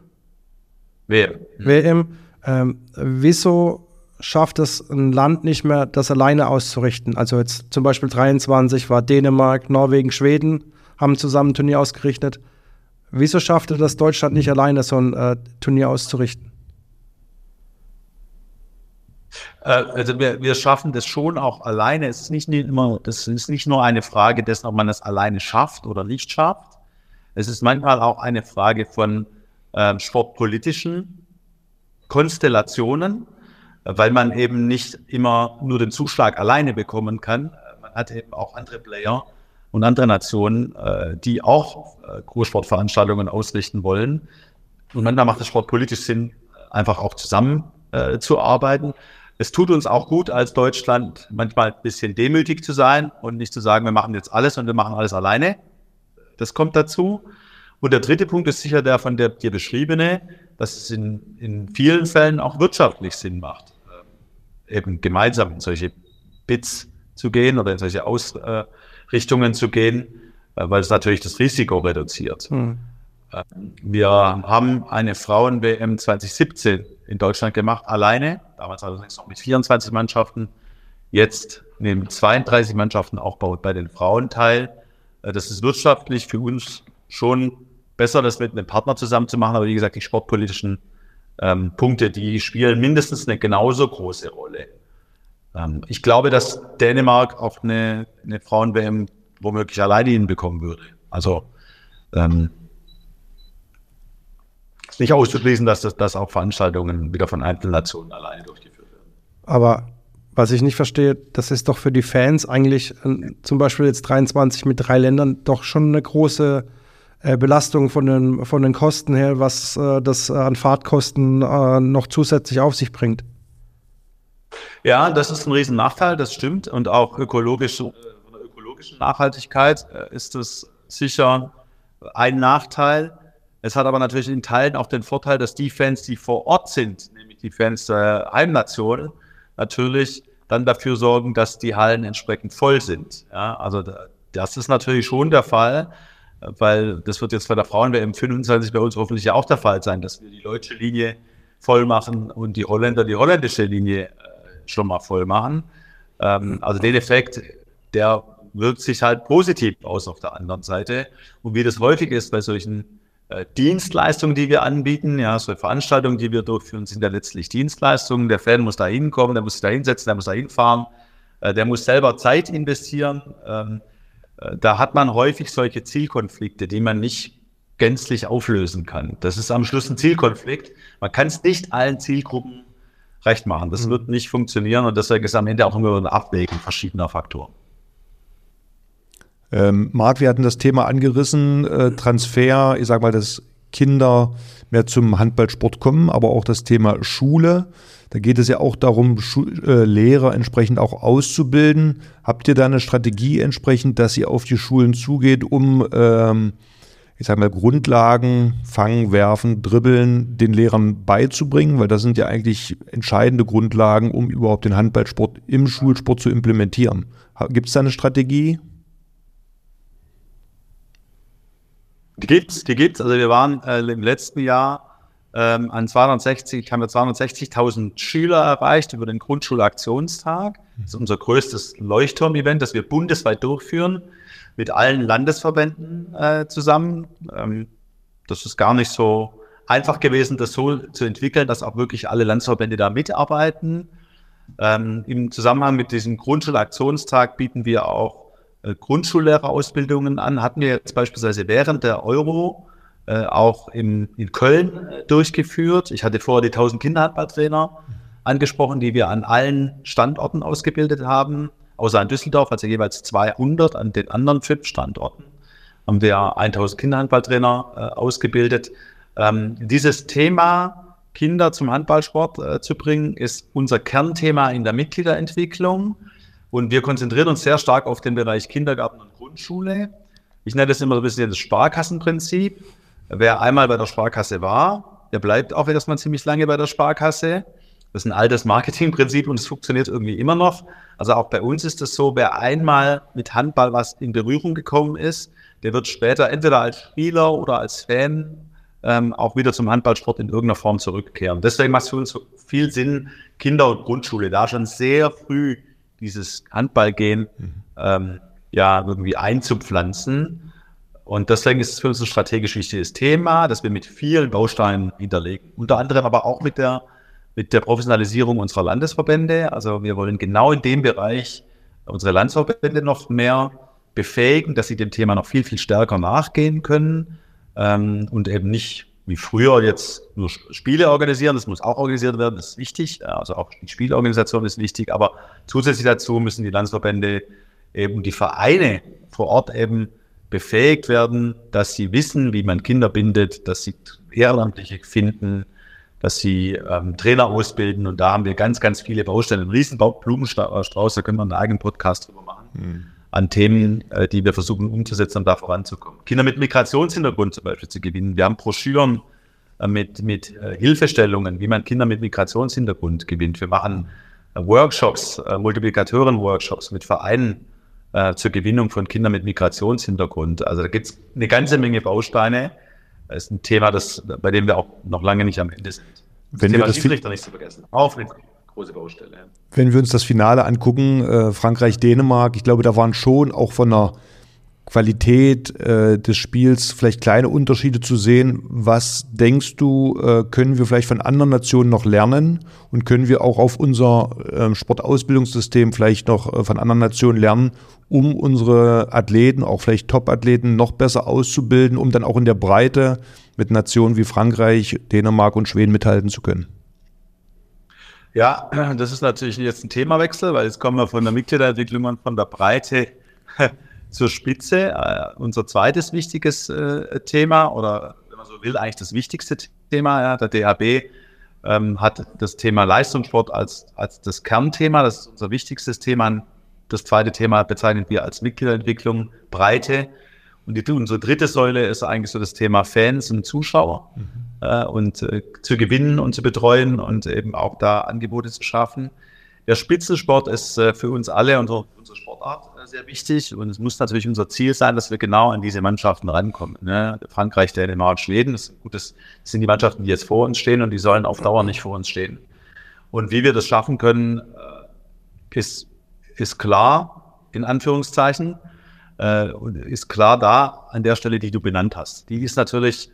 Speaker 4: WM.
Speaker 3: WM. Ähm, wieso schafft es ein Land nicht mehr, das alleine auszurichten? Also jetzt zum Beispiel 23 war Dänemark, Norwegen, Schweden haben zusammen ein Turnier ausgerichtet. Wieso schaffte das Deutschland nicht alleine, so ein äh, Turnier auszurichten?
Speaker 4: Äh, also wir, wir schaffen das schon auch alleine. Es ist nicht immer, das ist nicht nur eine Frage dessen, ob man es alleine schafft oder nicht schafft. Es ist manchmal auch eine Frage von ähm, sportpolitischen Konstellationen, weil man eben nicht immer nur den Zuschlag alleine bekommen kann. Man hat eben auch andere Player und andere Nationen, äh, die auch äh, Großsportveranstaltungen ausrichten wollen. Und manchmal macht es sportpolitisch Sinn, einfach auch zusammen äh, zu arbeiten. Es tut uns auch gut, als Deutschland manchmal ein bisschen demütig zu sein und nicht zu sagen, wir machen jetzt alles und wir machen alles alleine. Das kommt dazu. Und der dritte Punkt ist sicher der von der dir beschriebene, dass es in, in vielen Fällen auch wirtschaftlich Sinn macht, äh, eben gemeinsam in solche Bits zu gehen oder in solche Ausrichtungen zu gehen, äh, weil es natürlich das Risiko reduziert. Hm. Äh, wir haben eine Frauen-WM 2017 in Deutschland gemacht, alleine. Damals allerdings noch mit 24 Mannschaften. Jetzt nehmen 32 Mannschaften auch bei den Frauen teil. Äh, das ist wirtschaftlich für uns schon besser, das mit einem Partner zusammen zu machen. Aber wie gesagt, die sportpolitischen ähm, Punkte, die spielen mindestens eine genauso große Rolle. Ähm, ich glaube, dass Dänemark auch eine, eine Frauen-WM womöglich alleine hinbekommen würde. Also ähm, nicht auszuschließen, dass das dass auch Veranstaltungen wieder von einzelnen Nationen alleine durchgeführt werden.
Speaker 3: Aber was ich nicht verstehe, das ist doch für die Fans eigentlich äh, zum Beispiel jetzt 23 mit drei Ländern doch schon eine große Belastung von den, von den Kosten her, was äh, das an Fahrtkosten äh, noch zusätzlich auf sich bringt.
Speaker 4: Ja, das ist ein riesen Nachteil, das stimmt. Und auch ökologisch, von der ökologischen Nachhaltigkeit äh, ist es sicher ein Nachteil. Es hat aber natürlich in Teilen auch den Vorteil, dass die Fans, die vor Ort sind, nämlich die Fans der Heimnation, natürlich dann dafür sorgen, dass die Hallen entsprechend voll sind. Ja, also das ist natürlich schon der Fall, weil das wird jetzt bei der Frauen-WM 25 bei uns hoffentlich ja auch der Fall sein, dass wir die deutsche Linie voll machen und die Holländer die holländische Linie äh, schon mal voll machen. Ähm, also den Effekt, der wirkt sich halt positiv aus auf der anderen Seite. Und wie das häufig ist bei solchen äh, Dienstleistungen, die wir anbieten, ja, so Veranstaltungen, die wir durchführen, sind ja letztlich Dienstleistungen. Der Fan muss da hinkommen, der muss sich da hinsetzen, der muss da hinfahren, äh, der muss selber Zeit investieren. Äh, da hat man häufig solche Zielkonflikte, die man nicht gänzlich auflösen kann. Das ist am Schluss ein Zielkonflikt. Man kann es nicht allen Zielgruppen recht machen. Das mhm. wird nicht funktionieren und deswegen ist am Ende auch immer ein Abwägen verschiedener Faktoren.
Speaker 2: Ähm, Marc, wir hatten das Thema angerissen, äh, Transfer, ich sag mal, dass Kinder mehr zum Handballsport kommen, aber auch das Thema Schule. Da geht es ja auch darum, Schu äh, Lehrer entsprechend auch auszubilden. Habt ihr da eine Strategie entsprechend, dass ihr auf die Schulen zugeht, um, ähm, ich sag mal, Grundlagen, Fangen, Werfen, Dribbeln den Lehrern beizubringen? Weil das sind ja eigentlich entscheidende Grundlagen, um überhaupt den Handballsport im Schulsport zu implementieren. Gibt es da eine Strategie?
Speaker 4: Die gibt's, die gibt's. Also wir waren äh, im letzten Jahr ähm, an 260, haben wir 260.000 Schüler erreicht über den Grundschulaktionstag. Das ist unser größtes Leuchtturm-Event, das wir bundesweit durchführen mit allen Landesverbänden äh, zusammen. Ähm, das ist gar nicht so einfach gewesen, das so zu entwickeln, dass auch wirklich alle Landesverbände da mitarbeiten. Ähm, Im Zusammenhang mit diesem Grundschulaktionstag bieten wir auch Grundschullehrerausbildungen an. Hatten wir jetzt beispielsweise während der Euro äh, auch im, in Köln äh, durchgeführt. Ich hatte vorher die 1000 Kinderhandballtrainer angesprochen, die wir an allen Standorten ausgebildet haben, außer in Düsseldorf, also jeweils 200 an den anderen fünf Standorten haben wir 1000 Kinderhandballtrainer äh, ausgebildet. Ähm, dieses Thema Kinder zum Handballsport äh, zu bringen, ist unser Kernthema in der Mitgliederentwicklung. Und wir konzentrieren uns sehr stark auf den Bereich Kindergarten und Grundschule. Ich nenne das immer ein bisschen das Sparkassenprinzip. Wer einmal bei der Sparkasse war, der bleibt auch erstmal ziemlich lange bei der Sparkasse. Das ist ein altes Marketingprinzip und es funktioniert irgendwie immer noch. Also auch bei uns ist es so, wer einmal mit Handball was in Berührung gekommen ist, der wird später entweder als Spieler oder als Fan ähm, auch wieder zum Handballsport in irgendeiner Form zurückkehren. Deswegen macht es für uns so viel Sinn, Kinder- und Grundschule da schon sehr früh dieses Handballgehen mhm. ähm, ja irgendwie einzupflanzen. Und deswegen ist es für uns ein strategisch wichtiges Thema, dass wir mit vielen Bausteinen hinterlegen. Unter anderem aber auch mit der, mit der Professionalisierung unserer Landesverbände. Also wir wollen genau in dem Bereich unsere Landesverbände noch mehr befähigen, dass sie dem Thema noch viel, viel stärker nachgehen können ähm, und eben nicht wie früher jetzt nur Spiele organisieren, das muss auch organisiert werden, das ist wichtig. Also auch die Spielorganisation ist wichtig, aber zusätzlich dazu müssen die Landesverbände eben die Vereine vor Ort eben befähigt werden, dass sie wissen, wie man Kinder bindet, dass sie Ehrenamtliche finden, dass sie ähm, Trainer ausbilden und da haben wir ganz, ganz viele Baustellen. Ein riesen Blumenstrauß, da können wir einen eigenen Podcast drüber machen. Mhm an Themen, äh, die wir versuchen umzusetzen, um da voranzukommen. Kinder mit Migrationshintergrund zum Beispiel zu gewinnen. Wir haben Broschüren äh, mit, mit äh, Hilfestellungen, wie man Kinder mit Migrationshintergrund gewinnt. Wir machen Workshops, Multiplikatoren-Workshops mit Vereinen zur Gewinnung von Kindern mit Migrationshintergrund. Also da gibt es eine ganze Menge Bausteine. Das ist ein Thema, das, bei dem wir auch noch lange nicht am Ende sind.
Speaker 2: Das Wenn Thema wir das Schiedsrichter nicht zu vergessen. Auch nicht große Baustelle. Wenn wir uns das Finale angucken, äh, Frankreich-Dänemark, ich glaube, da waren schon auch von der Qualität äh, des Spiels vielleicht kleine Unterschiede zu sehen. Was denkst du, äh, können wir vielleicht von anderen Nationen noch lernen und können wir auch auf unser äh, Sportausbildungssystem vielleicht noch äh, von anderen Nationen lernen, um unsere Athleten, auch vielleicht Top-Athleten, noch besser auszubilden, um dann auch in der Breite mit Nationen wie Frankreich, Dänemark und Schweden mithalten zu können?
Speaker 4: Ja, das ist natürlich jetzt ein Themawechsel, weil jetzt kommen wir von der Mitgliederentwicklung und von der Breite zur Spitze. Uh, unser zweites wichtiges uh, Thema oder wenn man so will, eigentlich das wichtigste Thema, ja, der DHB ähm, hat das Thema Leistungssport als, als das Kernthema, das ist unser wichtigstes Thema. Das zweite Thema bezeichnen wir als Mitgliederentwicklung, Breite. Und die, unsere dritte Säule ist eigentlich so das Thema Fans und Zuschauer. Mhm äh, und äh, zu gewinnen und zu betreuen und eben auch da Angebote zu schaffen. Der Spitzensport ist äh, für uns alle und unsere Sportart äh, sehr wichtig und es muss natürlich unser Ziel sein, dass wir genau an diese Mannschaften rankommen. Ne? Frankreich, Dänemark, Schweden, das, gut, das sind die Mannschaften, die jetzt vor uns stehen und die sollen auf Dauer nicht vor uns stehen. Und wie wir das schaffen können, äh, ist, ist klar, in Anführungszeichen, äh, ist klar da an der Stelle, die du benannt hast. Die ist natürlich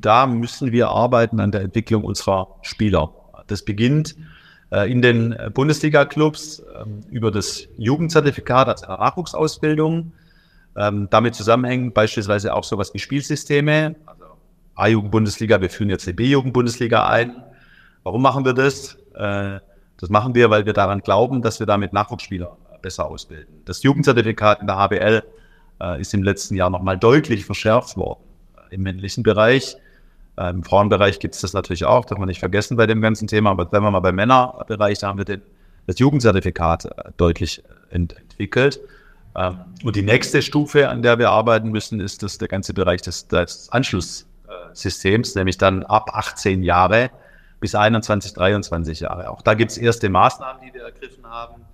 Speaker 4: da müssen wir arbeiten an der Entwicklung unserer Spieler. Das beginnt äh, in den Bundesliga-Clubs ähm, über das Jugendzertifikat als Nachwuchsausbildung. Ähm, damit zusammenhängen beispielsweise auch sowas wie Spielsysteme. Also A-Jugend-Bundesliga, wir führen jetzt die B-Jugend-Bundesliga ein. Warum machen wir das? Äh, das machen wir, weil wir daran glauben, dass wir damit Nachwuchsspieler besser ausbilden. Das Jugendzertifikat in der HBL äh, ist im letzten Jahr nochmal deutlich verschärft worden im männlichen Bereich. Äh, Im Frauenbereich gibt es das natürlich auch, darf man nicht vergessen bei dem ganzen Thema. Aber wenn wir mal beim Männerbereich, da haben wir den, das Jugendzertifikat äh, deutlich ent entwickelt. Ähm, und die nächste Stufe, an der wir arbeiten müssen, ist das der ganze Bereich des, des Anschlusssystems, nämlich dann ab 18 Jahre bis 21, 23 Jahre. Auch da gibt es erste Maßnahmen, die wir ergriffen haben.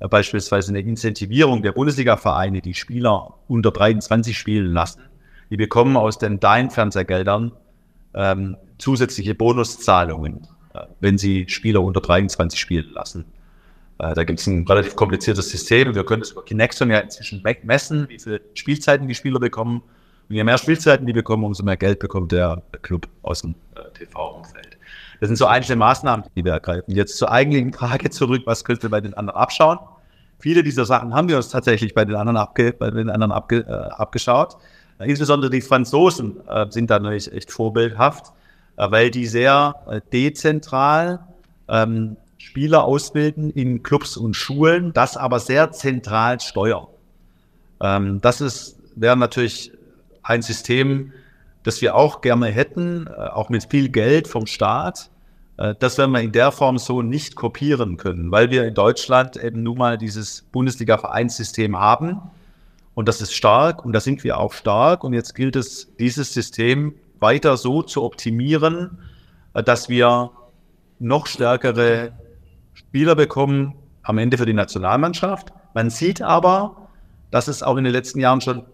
Speaker 4: Äh, beispielsweise eine Incentivierung der Bundesliga-Vereine, die Spieler unter 23 spielen lassen. Die bekommen aus den Dein-Fernsehgeldern ähm, zusätzliche Bonuszahlungen, äh, wenn sie Spieler unter 23 spielen lassen. Äh, da gibt es ein relativ kompliziertes System. Wir können es über Kinexon ja inzwischen messen, wie viele Spielzeiten die Spieler bekommen. Und je mehr Spielzeiten die bekommen, umso mehr Geld bekommt der Club aus dem äh, TV-Umfeld. Das sind so einzelne Maßnahmen, die wir ergreifen. Jetzt zur eigentlichen Frage zurück, was könnte bei den anderen abschauen? Viele dieser Sachen haben wir uns tatsächlich bei den anderen, abge, bei den anderen abge, äh, abgeschaut. Insbesondere die Franzosen äh, sind da natürlich echt vorbildhaft, äh, weil die sehr äh, dezentral ähm, Spieler ausbilden in Clubs und Schulen, das aber sehr zentral steuern. Ähm, das ist, wäre natürlich ein System, das wir auch gerne hätten, äh, auch mit viel Geld vom Staat. Äh, das werden wir in der Form so nicht kopieren können, weil wir in Deutschland eben nun mal dieses Bundesliga-Vereinssystem haben. Und das ist stark und da sind wir auch stark. Und jetzt gilt es, dieses System weiter so zu optimieren, äh, dass wir noch stärkere Spieler bekommen am Ende für die Nationalmannschaft. Man sieht aber, dass es auch in den letzten Jahren schon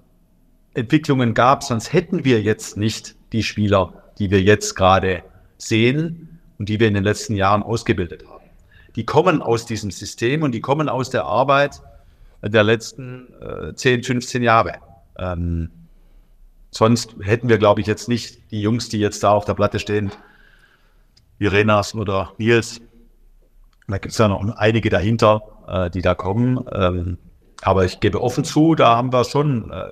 Speaker 4: Entwicklungen gab, sonst hätten wir jetzt nicht die Spieler, die wir jetzt gerade sehen und die wir in den letzten Jahren ausgebildet haben. Die kommen aus diesem System und die kommen aus der Arbeit der letzten äh, 10, 15 Jahre. Ähm, sonst hätten wir, glaube ich, jetzt nicht die Jungs, die jetzt da auf der Platte stehen, wie Renas oder Nils, da gibt es ja noch einige dahinter, äh, die da kommen. Ähm, aber ich gebe offen zu, da haben wir schon äh,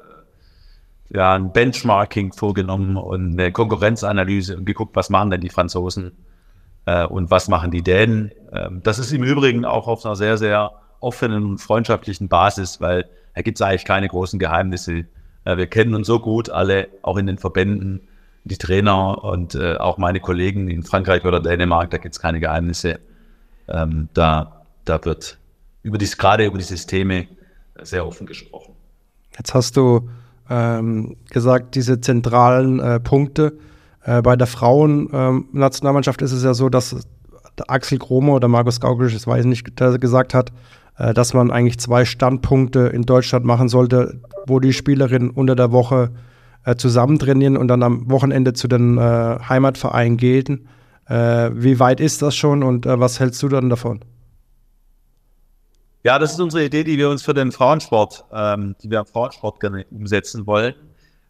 Speaker 4: ja, ein Benchmarking vorgenommen und eine Konkurrenzanalyse und geguckt, was machen denn die Franzosen äh, und was machen die Dänen. Ähm, das ist im Übrigen auch auf einer sehr, sehr offenen und freundschaftlichen Basis, weil da gibt es eigentlich keine großen Geheimnisse. Äh, wir kennen uns so gut, alle, auch in den Verbänden, die Trainer und äh, auch meine Kollegen in Frankreich oder Dänemark, da gibt es keine Geheimnisse. Ähm, da, da wird über die, gerade über die Systeme sehr offen gesprochen.
Speaker 3: Jetzt hast du ähm, gesagt, diese zentralen äh, Punkte. Äh, bei der Frauen-Nationalmannschaft ähm, ist es ja so, dass Axel Kromer oder Markus Gaugisch, das weiß ich nicht, gesagt hat, äh, dass man eigentlich zwei Standpunkte in Deutschland machen sollte, wo die Spielerinnen unter der Woche äh, zusammen trainieren und dann am Wochenende zu den äh, Heimatvereinen gehen. Äh, wie weit ist das schon und äh, was hältst du dann davon?
Speaker 4: Ja, das ist unsere Idee, die wir uns für den Frauensport, ähm, die wir im Frauensport gerne umsetzen wollen.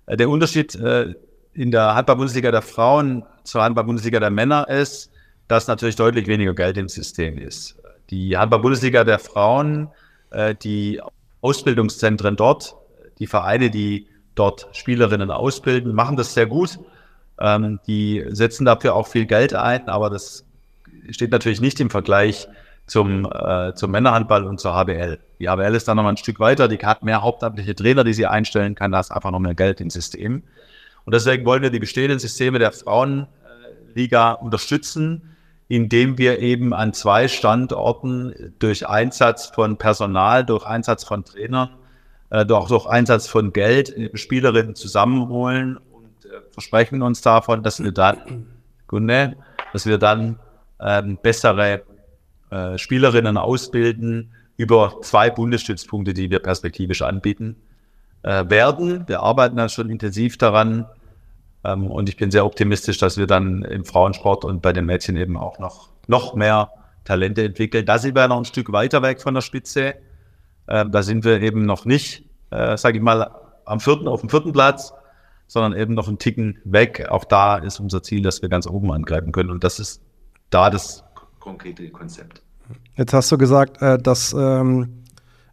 Speaker 4: Äh, der Unterschied äh, in der Handball-Bundesliga der Frauen zur Handball-Bundesliga der Männer ist, dass natürlich deutlich weniger Geld im System ist. Die Handball-Bundesliga der Frauen, äh, die Ausbildungszentren dort, die Vereine, die dort Spielerinnen ausbilden, machen das sehr gut. Ähm, die setzen dafür auch viel Geld ein, aber das steht natürlich nicht im Vergleich zum, äh, zum Männerhandball und zur HBL. Die HBL ist dann noch mal ein Stück weiter, die hat mehr hauptamtliche Trainer, die sie einstellen kann, da ist einfach noch mehr Geld im System. Und deswegen wollen wir die bestehenden Systeme der Frauenliga unterstützen, indem wir eben an zwei Standorten durch Einsatz von Personal, durch Einsatz von Trainern, äh, durch, Einsatz von Geld Spielerinnen zusammenholen versprechen uns davon, dass wir dann, dass wir dann ähm, bessere äh, Spielerinnen ausbilden über zwei Bundesstützpunkte, die wir perspektivisch anbieten äh, werden. Wir arbeiten da schon intensiv daran ähm, und ich bin sehr optimistisch, dass wir dann im Frauensport und bei den Mädchen eben auch noch, noch mehr Talente entwickeln. Da sind wir noch ein Stück weiter weg von der Spitze. Ähm, da sind wir eben noch nicht, äh, sage ich mal, am vierten, auf dem vierten Platz. sondern eben noch einen Ticken weg. Auch da ist unser Ziel, dass wir ganz oben angreifen können. Und das ist da das konkrete Konzept.
Speaker 3: Jetzt hast du gesagt, äh, dass ähm,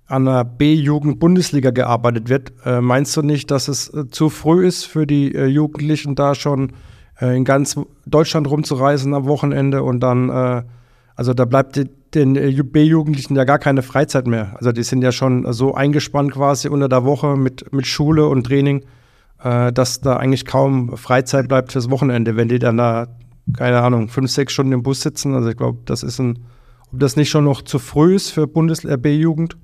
Speaker 3: an der B-Jugend-Bundesliga gearbeitet wird. Äh, meinst du nicht, dass es äh, zu früh ist für die Jugendlichen da schon in ganz Deutschland rumzureisen am Wochenende und dann, also da bleibt den B-Jugendlichen ja gar keine Freizeit mehr. Also die sind ja schon so eingespannt quasi unter der Woche mit, mit Schule und Training, dass da eigentlich kaum Freizeit bleibt fürs Wochenende, wenn die dann da, keine Ahnung, fünf, sechs Stunden im Bus sitzen. Also ich glaube, das ist ein ob das nicht schon noch zu früh ist für Bundes-B-Jugend?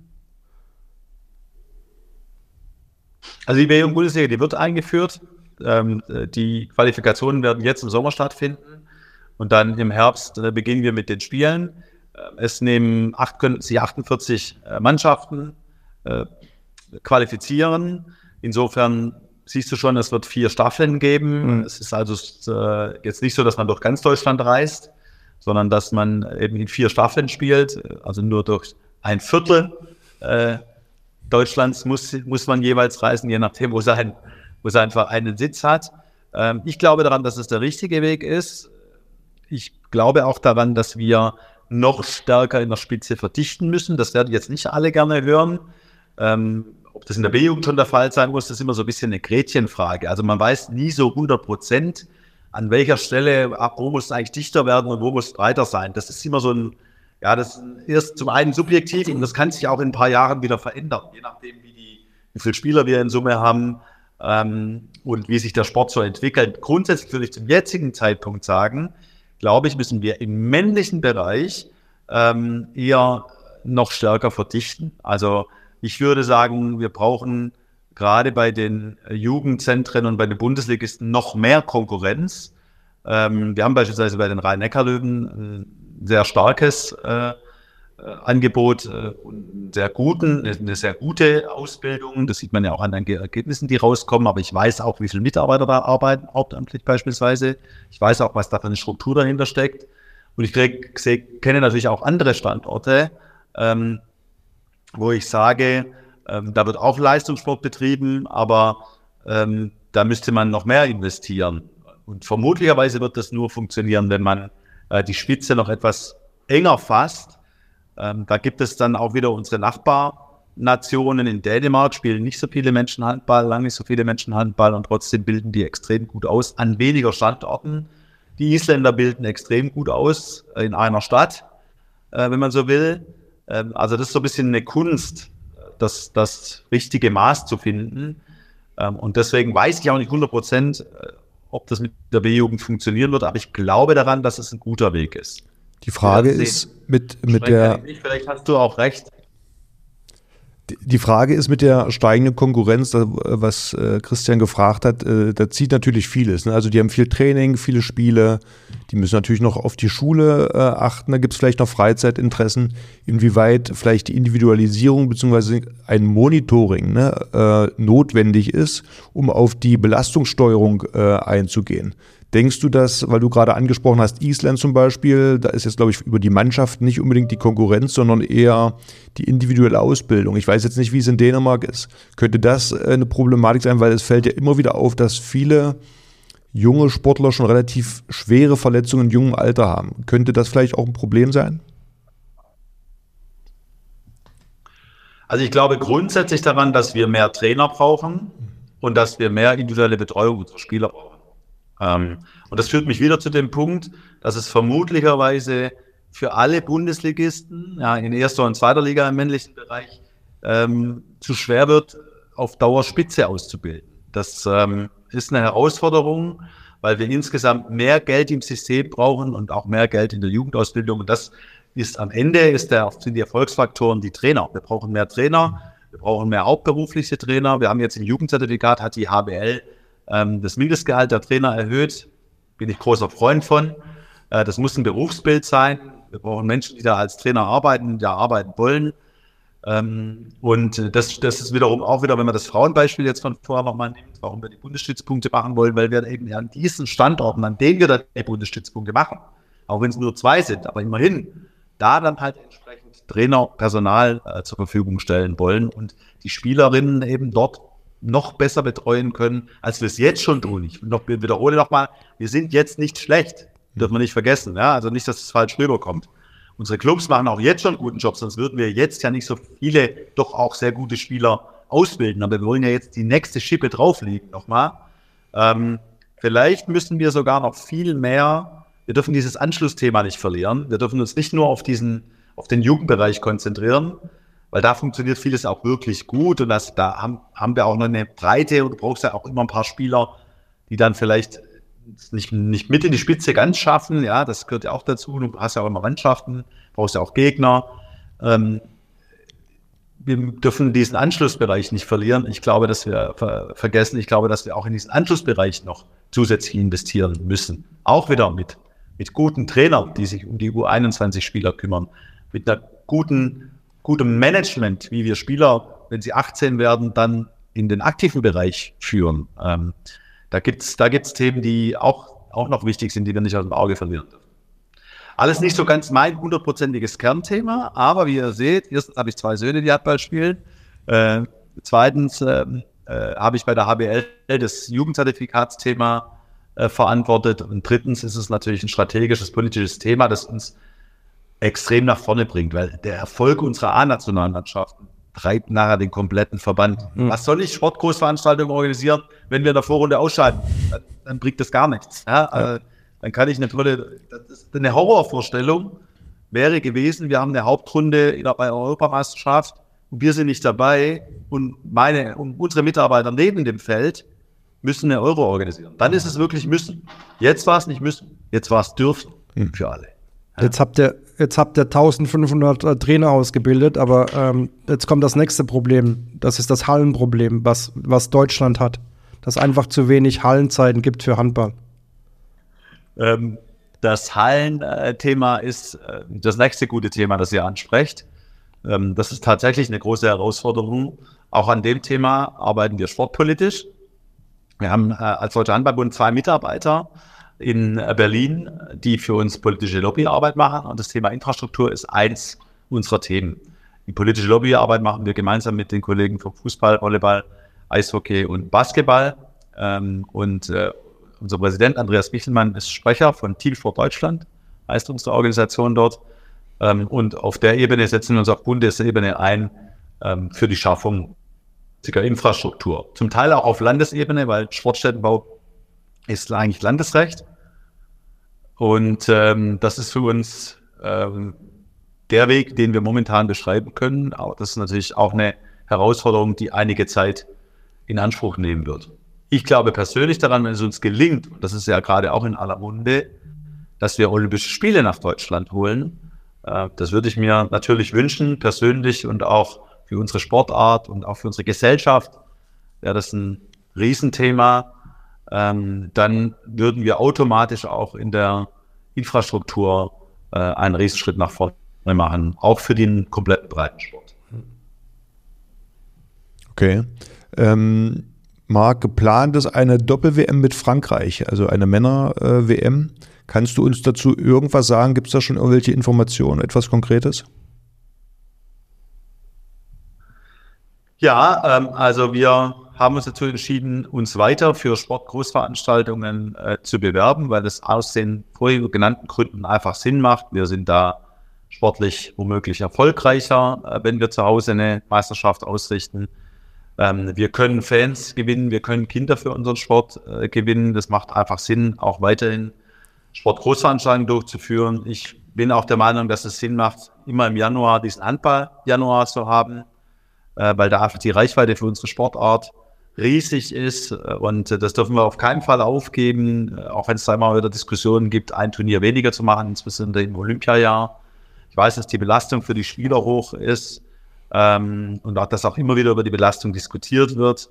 Speaker 4: Also die B-Jugend-Bundesliga, die wird eingeführt. Ähm, die Qualifikationen werden jetzt im Sommer stattfinden. Und dann im Herbst äh, beginnen wir mit den Spielen. Äh, es nehmen acht, können sich 48 äh, Mannschaften äh, qualifizieren. Insofern siehst du schon, es wird vier Staffeln geben. Mhm. Es ist also äh, jetzt nicht so, dass man durch ganz Deutschland reist, sondern dass man eben in vier Staffeln spielt, also nur durch ein Viertel äh, Deutschlands muss, muss man jeweils reisen, je nachdem, wo sein, wo sein Verein einen Sitz hat. Ähm, ich glaube daran, dass es der richtige Weg ist. Ich glaube auch daran, dass wir noch stärker in der Spitze verdichten müssen. Das werden jetzt nicht alle gerne hören. Ähm, ob das in der B-Jugend schon der Fall sein muss, das ist immer so ein bisschen eine Gretchenfrage. Also man weiß nie so 100 Prozent, an welcher Stelle, wo muss es eigentlich dichter werden und wo muss es breiter sein. Das ist immer so ein, ja, das ist zum einen subjektiv und das kann sich auch in ein paar Jahren wieder verändern, je nachdem, wie, die, wie viele Spieler wir in Summe haben ähm, und wie sich der Sport so entwickelt. Grundsätzlich würde ich zum jetzigen Zeitpunkt sagen, glaube ich, müssen wir im männlichen Bereich ähm, eher noch stärker verdichten. Also ich würde sagen, wir brauchen gerade bei den äh, Jugendzentren und bei den Bundesligisten noch mehr Konkurrenz. Ähm, wir haben beispielsweise bei den Rhein-Neckar-Löwen ein sehr starkes äh, äh Angebot äh, und sehr guten, eine sehr gute Ausbildung. Das sieht man ja auch an den Ergebnissen, die rauskommen. Aber ich weiß auch, wie viele Mitarbeiter da arbeiten, hauptamtlich beispielsweise. Ich weiß auch, was da für eine Struktur dahinter steckt. Und ich krieg, seh, kenne natürlich auch andere Standorte, ähm, wo ich sage, ähm, da wird auch Leistungssport betrieben, aber ähm, da müsste man noch mehr investieren. Und vermutlicherweise wird das nur funktionieren, wenn man äh, die Spitze noch etwas enger fasst. Ähm, da gibt es dann auch wieder unsere Nachbarnationen. In Dänemark spielen nicht so viele Menschen Handball, lange nicht so viele Menschen Handball und trotzdem bilden die extrem gut aus an weniger Standorten. Die Isländer bilden extrem gut aus in einer Stadt, äh, wenn man so will. Ähm, also das ist so ein bisschen eine Kunst, das, das richtige Maß zu finden. Ähm, und deswegen weiß ich auch nicht 100 Prozent, äh, ob das mit der B-Jugend funktionieren wird, aber ich glaube daran, dass es ein guter Weg ist.
Speaker 2: Die Frage ist mit, mit der.
Speaker 4: Vielleicht hast du auch recht.
Speaker 2: Die Frage ist mit der steigenden Konkurrenz, was äh, Christian gefragt hat, äh, da zieht natürlich vieles. Ne? Also die haben viel Training, viele Spiele, die müssen natürlich noch auf die Schule äh, achten, da gibt es vielleicht noch Freizeitinteressen, inwieweit vielleicht die Individualisierung bzw. ein Monitoring ne, notwendig ist, um auf die Belastungssteuerung einzugehen. Denkst du das, weil du gerade angesprochen hast, Island zum Beispiel, da ist jetzt, glaube ich, über die Mannschaft nicht unbedingt die Konkurrenz, sondern eher die individuelle Ausbildung. Ich weiß jetzt nicht, wie es in Dänemark ist. Könnte das äh, eine Problematik sein, weil es fällt ja immer wieder auf, dass viele junge Sportler schon relativ schwere Verletzungen in jungem Alter haben. Könnte das vielleicht auch ein Problem sein?
Speaker 4: Also ich glaube grundsätzlich daran, dass wir mehr Trainer brauchen und dass wir mehr individuelle Betreuung unserer Spieler brauchen. Ähm, und das führt mich wieder zu dem Punkt, dass es vermutlicherweise für alle Bundesligisten, ja, in erster und zweiter Liga im männlichen Bereich, ähm, zu schwer wird, auf Dauer Spitze auszubilden. Das ähm, ist eine Herausforderung, weil wir insgesamt mehr Geld im System brauchen und auch mehr Geld in der Jugendausbildung. Und das ist am Ende ist der, sind die Erfolgsfaktoren die Trainer. Wir brauchen mehr Trainer, wir brauchen mehr hauptberufliche Trainer. Wir haben jetzt im Jugendzertifikat, hat die HBL ähm, das Mindestgehalt der Trainer erhöht. Bin ich großer Freund von. Äh, das muss ein Berufsbild sein. Wir brauchen Menschen, die da als Trainer arbeiten, die da arbeiten wollen. Ähm, und das, das ist wiederum auch wieder, wenn man das Frauenbeispiel jetzt von vorher nochmal nimmt, warum wir die Bundesstützpunkte machen wollen, weil wir eben an diesen Standorten, an denen wir dann die Bundesstützpunkte machen, auch wenn es nur zwei sind, aber immerhin, da dann halt entsprechend Trainer, Personal äh, zur Verfügung stellen wollen und die Spielerinnen eben dort noch besser betreuen können, als wir es jetzt schon tun. Ich noch, wiederhole nochmal, wir sind jetzt nicht schlecht. Dürfen wir nicht vergessen. Ja? Also nicht, dass es falsch rüberkommt. Unsere Clubs machen auch jetzt schon guten Job, sonst würden wir jetzt ja nicht so viele doch auch sehr gute Spieler ausbilden. Aber wir wollen ja jetzt die nächste Schippe drauflegen nochmal. Ähm, vielleicht müssen wir sogar noch viel mehr, wir dürfen dieses Anschlussthema nicht verlieren. Wir dürfen uns nicht nur auf diesen, auf den Jugendbereich konzentrieren, weil da funktioniert vieles auch wirklich gut und das, da haben, haben wir auch noch eine Breite und du brauchst ja auch immer ein paar Spieler, die dann vielleicht nicht, nicht mit in die Spitze ganz schaffen, ja, das gehört ja auch dazu. Du hast ja auch immer Mannschaften, brauchst ja auch Gegner. Ähm, wir dürfen diesen Anschlussbereich nicht verlieren. Ich glaube, dass wir ver vergessen, ich glaube, dass wir auch in diesen Anschlussbereich noch zusätzlich investieren müssen. Auch wieder mit, mit guten Trainern, die sich um die U21-Spieler kümmern, mit einer guten, gutem Management, wie wir Spieler, wenn sie 18 werden, dann in den aktiven Bereich führen. Ähm, da gibt's da gibt's Themen, die auch, auch noch wichtig sind, die wir nicht aus dem Auge verlieren dürfen. Alles nicht so ganz mein hundertprozentiges Kernthema, aber wie ihr seht, erstens habe ich zwei Söhne, die Handball spielen. Äh, zweitens äh, äh, habe ich bei der HBL das Jugendzertifikatsthema äh, verantwortet. Und drittens ist es natürlich ein strategisches, politisches Thema, das uns extrem nach vorne bringt, weil der Erfolg unserer A-Nationalmannschaften treibt nachher den kompletten Verband. Mhm. Was soll ich Sportgroßveranstaltungen organisieren, wenn wir in der Vorrunde ausscheiden? Dann, dann bringt das gar nichts. Ja? ja. Äh, dann kann ich eine tolle, eine Horrorvorstellung wäre gewesen, wir haben eine Hauptrunde bei der Europameisterschaft und wir sind nicht dabei und meine und unsere Mitarbeiter neben dem Feld müssen eine Euro organisieren. Dann ist es wirklich müssen. Jetzt war es nicht müssen, jetzt war es dürfen hm. für alle.
Speaker 3: Ja. Jetzt habt ihr jetzt habt ihr 1500 äh, Trainer ausgebildet, aber ähm, jetzt kommt das nächste Problem. Das ist das Hallenproblem, was, was Deutschland hat. Dass einfach zu wenig Hallenzeiten gibt für Handball.
Speaker 4: Ähm, das Hallenthema ist äh, das nächste gute Thema, das ihr ansprecht. Ähm, das ist tatsächlich eine große Herausforderung. Auch an dem Thema arbeiten wir sportpolitisch. Wir haben äh, als Deutscher Handballbund zwei Mitarbeiter, in Berlin, die für uns politische Lobbyarbeit machen. Und das Thema Infrastruktur ist eins unserer Themen. Die politische Lobbyarbeit machen wir gemeinsam mit den Kollegen vom Fußball, Volleyball, Eishockey und Basketball. Ähm, und äh, unser Präsident Andreas Michelmann ist Sprecher von Team for Deutschland, heißt unsere Organisation dort. Ähm, und auf der Ebene setzen wir uns auf Bundesebene ein ähm, für die Schaffung Infrastruktur. Zum Teil auch auf Landesebene, weil Sportstättenbau ist eigentlich Landesrecht. Und ähm, das ist für uns ähm, der Weg, den wir momentan beschreiben können. Aber das ist natürlich auch eine Herausforderung, die einige Zeit in Anspruch nehmen wird. Ich glaube persönlich daran, wenn es uns gelingt, und das ist ja gerade auch in aller Munde, dass wir Olympische Spiele nach Deutschland holen. Äh, das würde ich mir natürlich wünschen, persönlich und auch für unsere Sportart und auch für unsere Gesellschaft. Wäre das ein Riesenthema ähm, dann würden wir automatisch auch in der Infrastruktur äh, einen Riesenschritt nach vorne machen, auch für den kompletten Breitensport.
Speaker 2: Okay. Ähm, Marc, geplant ist eine Doppel-WM mit Frankreich, also eine Männer-WM. Kannst du uns dazu irgendwas sagen? Gibt es da schon irgendwelche Informationen, etwas Konkretes?
Speaker 4: Ja, ähm, also wir haben uns dazu entschieden, uns weiter für Sportgroßveranstaltungen äh, zu bewerben, weil es aus den vorhin genannten Gründen einfach Sinn macht. Wir sind da sportlich womöglich erfolgreicher, äh, wenn wir zu Hause eine Meisterschaft ausrichten. Ähm, wir können Fans gewinnen, wir können Kinder für unseren Sport äh, gewinnen. Das macht einfach Sinn, auch weiterhin Sportgroßveranstaltungen durchzuführen. Ich bin auch der Meinung, dass es Sinn macht, immer im Januar diesen Handball-Januar zu haben, äh, weil da einfach die Reichweite für unsere Sportart riesig ist und das dürfen wir auf keinen Fall aufgeben, auch wenn es da immer wieder Diskussionen gibt, ein Turnier weniger zu machen, insbesondere im Olympiajahr. Ich weiß, dass die Belastung für die Spieler hoch ist ähm, und auch, dass auch immer wieder über die Belastung diskutiert wird.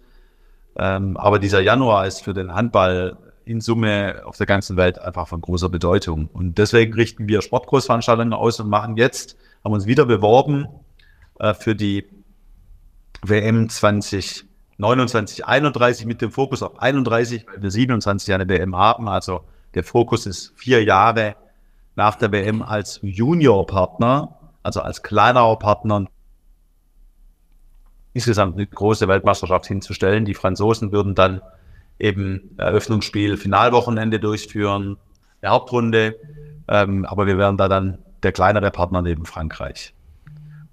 Speaker 4: Ähm, aber dieser Januar ist für den Handball in Summe auf der ganzen Welt einfach von großer Bedeutung. Und deswegen richten wir Sportgroßveranstaltungen aus und machen jetzt, haben uns wieder beworben äh, für die WM 20 29, 31 mit dem Fokus auf 31, weil wir 27 Jahre WM haben. Also der Fokus ist vier Jahre nach der WM als Junior-Partner, also als kleinerer Partner insgesamt eine große Weltmeisterschaft hinzustellen. Die Franzosen würden dann eben Eröffnungsspiel, Finalwochenende durchführen, eine Hauptrunde, ähm, aber wir wären da dann der kleinere Partner neben Frankreich.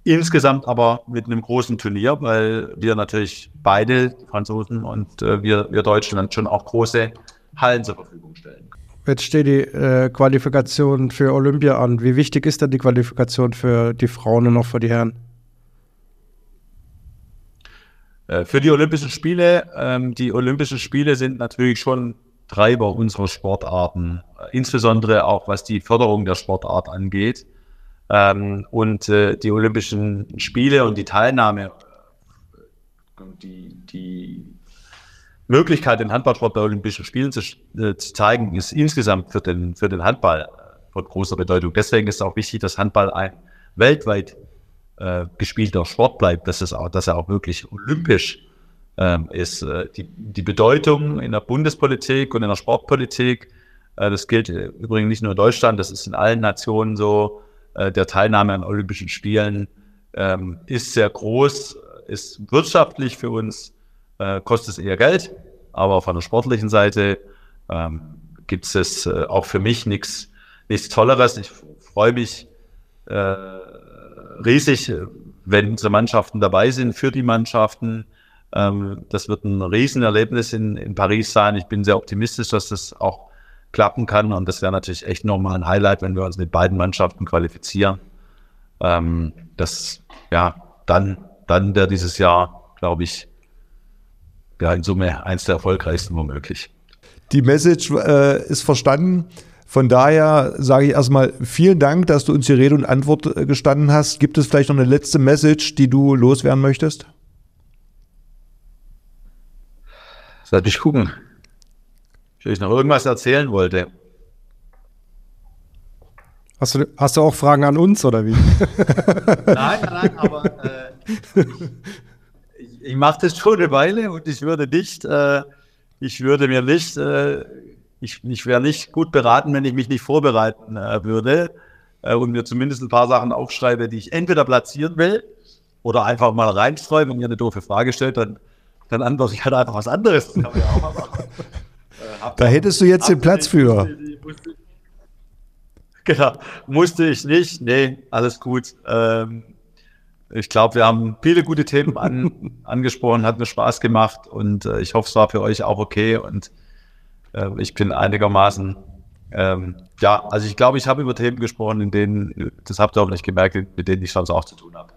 Speaker 4: Insgesamt aber mit einem großen Turnier, weil wir natürlich beide, Franzosen und äh, wir, wir Deutschland, schon auch große Hallen zur Verfügung stellen.
Speaker 3: Jetzt steht die äh, Qualifikation für Olympia an. Wie wichtig ist denn die Qualifikation für die Frauen und auch für die Herren?
Speaker 4: Äh, für die Olympischen Spiele, ähm, die Olympischen Spiele sind natürlich schon Treiber unserer Sportarten, äh, insbesondere auch was die Förderung der Sportart angeht. Ähm, und äh, die Olympischen Spiele und die Teilnahme, äh, die, die Möglichkeit, den Handballsport bei Olympischen Spielen zu, äh, zu zeigen, ist insgesamt für den, für den Handball von großer Bedeutung. Deswegen ist es auch wichtig, dass Handball ein weltweit äh, gespielter Sport bleibt, dass, es auch, dass er auch wirklich olympisch ähm, ist. Äh, die, die Bedeutung in der Bundespolitik und in der Sportpolitik, äh, das gilt äh, übrigens nicht nur in Deutschland, das ist in allen Nationen so, äh, der Teilnahme an Olympischen Spielen ähm, ist sehr groß, ist wirtschaftlich für uns äh, kostet es eher Geld, aber von der sportlichen Seite ähm, gibt es äh, auch für mich nichts nichts Tolleres. Ich freue mich äh, riesig, wenn unsere Mannschaften dabei sind, für die Mannschaften. Ähm, das wird ein Riesenerlebnis in, in Paris sein. Ich bin sehr optimistisch, dass das auch klappen kann. Und das wäre natürlich echt nochmal ein Highlight, wenn wir uns mit beiden Mannschaften qualifizieren. Ähm, das, ja, dann, dann wäre dieses Jahr, glaube ich, ja, in Summe eins der erfolgreichsten womöglich.
Speaker 2: Die Message äh, ist verstanden. Von daher sage ich erstmal vielen Dank, dass du uns die Rede und Antwort äh, gestanden hast. Gibt es vielleicht noch eine letzte Message, die du loswerden möchtest?
Speaker 4: Lass mich gucken. Ich noch irgendwas erzählen wollte.
Speaker 3: Hast du, hast du auch Fragen an uns oder wie?
Speaker 4: nein, nein, aber äh, ich, ich mache das schon eine Weile und ich würde nicht, äh, ich würde mir nicht, äh, ich, ich wäre nicht gut beraten, wenn ich mich nicht vorbereiten äh, würde äh, und mir zumindest ein paar Sachen aufschreibe, die ich entweder platzieren will oder einfach mal reinstreue. Wenn ihr eine doofe Frage stellt, dann, dann antworte ich halt einfach was anderes. Machen.
Speaker 2: Da hättest du jetzt den Platz für.
Speaker 4: Genau, musste ich nicht. Nee, alles gut. Ähm, ich glaube, wir haben viele gute Themen an, angesprochen, hat mir Spaß gemacht und äh, ich hoffe, es war für euch auch okay und äh, ich bin einigermaßen, ähm, ja, also ich glaube, ich habe über Themen gesprochen, in denen, das habt ihr auch nicht gemerkt, mit denen ich sonst auch zu tun habe.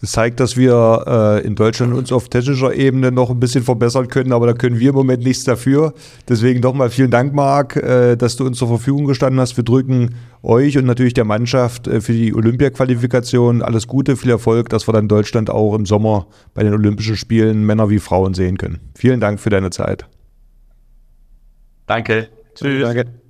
Speaker 2: Das zeigt, dass wir äh, in Deutschland uns auf technischer Ebene noch ein bisschen verbessern können, aber da können wir im Moment nichts dafür. Deswegen nochmal vielen Dank, Marc, äh, dass du uns zur Verfügung gestanden hast. Wir drücken euch und natürlich der Mannschaft äh, für die Olympia-Qualifikation alles Gute, viel Erfolg, dass wir dann Deutschland auch im Sommer bei den Olympischen Spielen Männer wie Frauen sehen können. Vielen Dank für deine Zeit.
Speaker 4: Danke.
Speaker 3: Tschüss. Danke.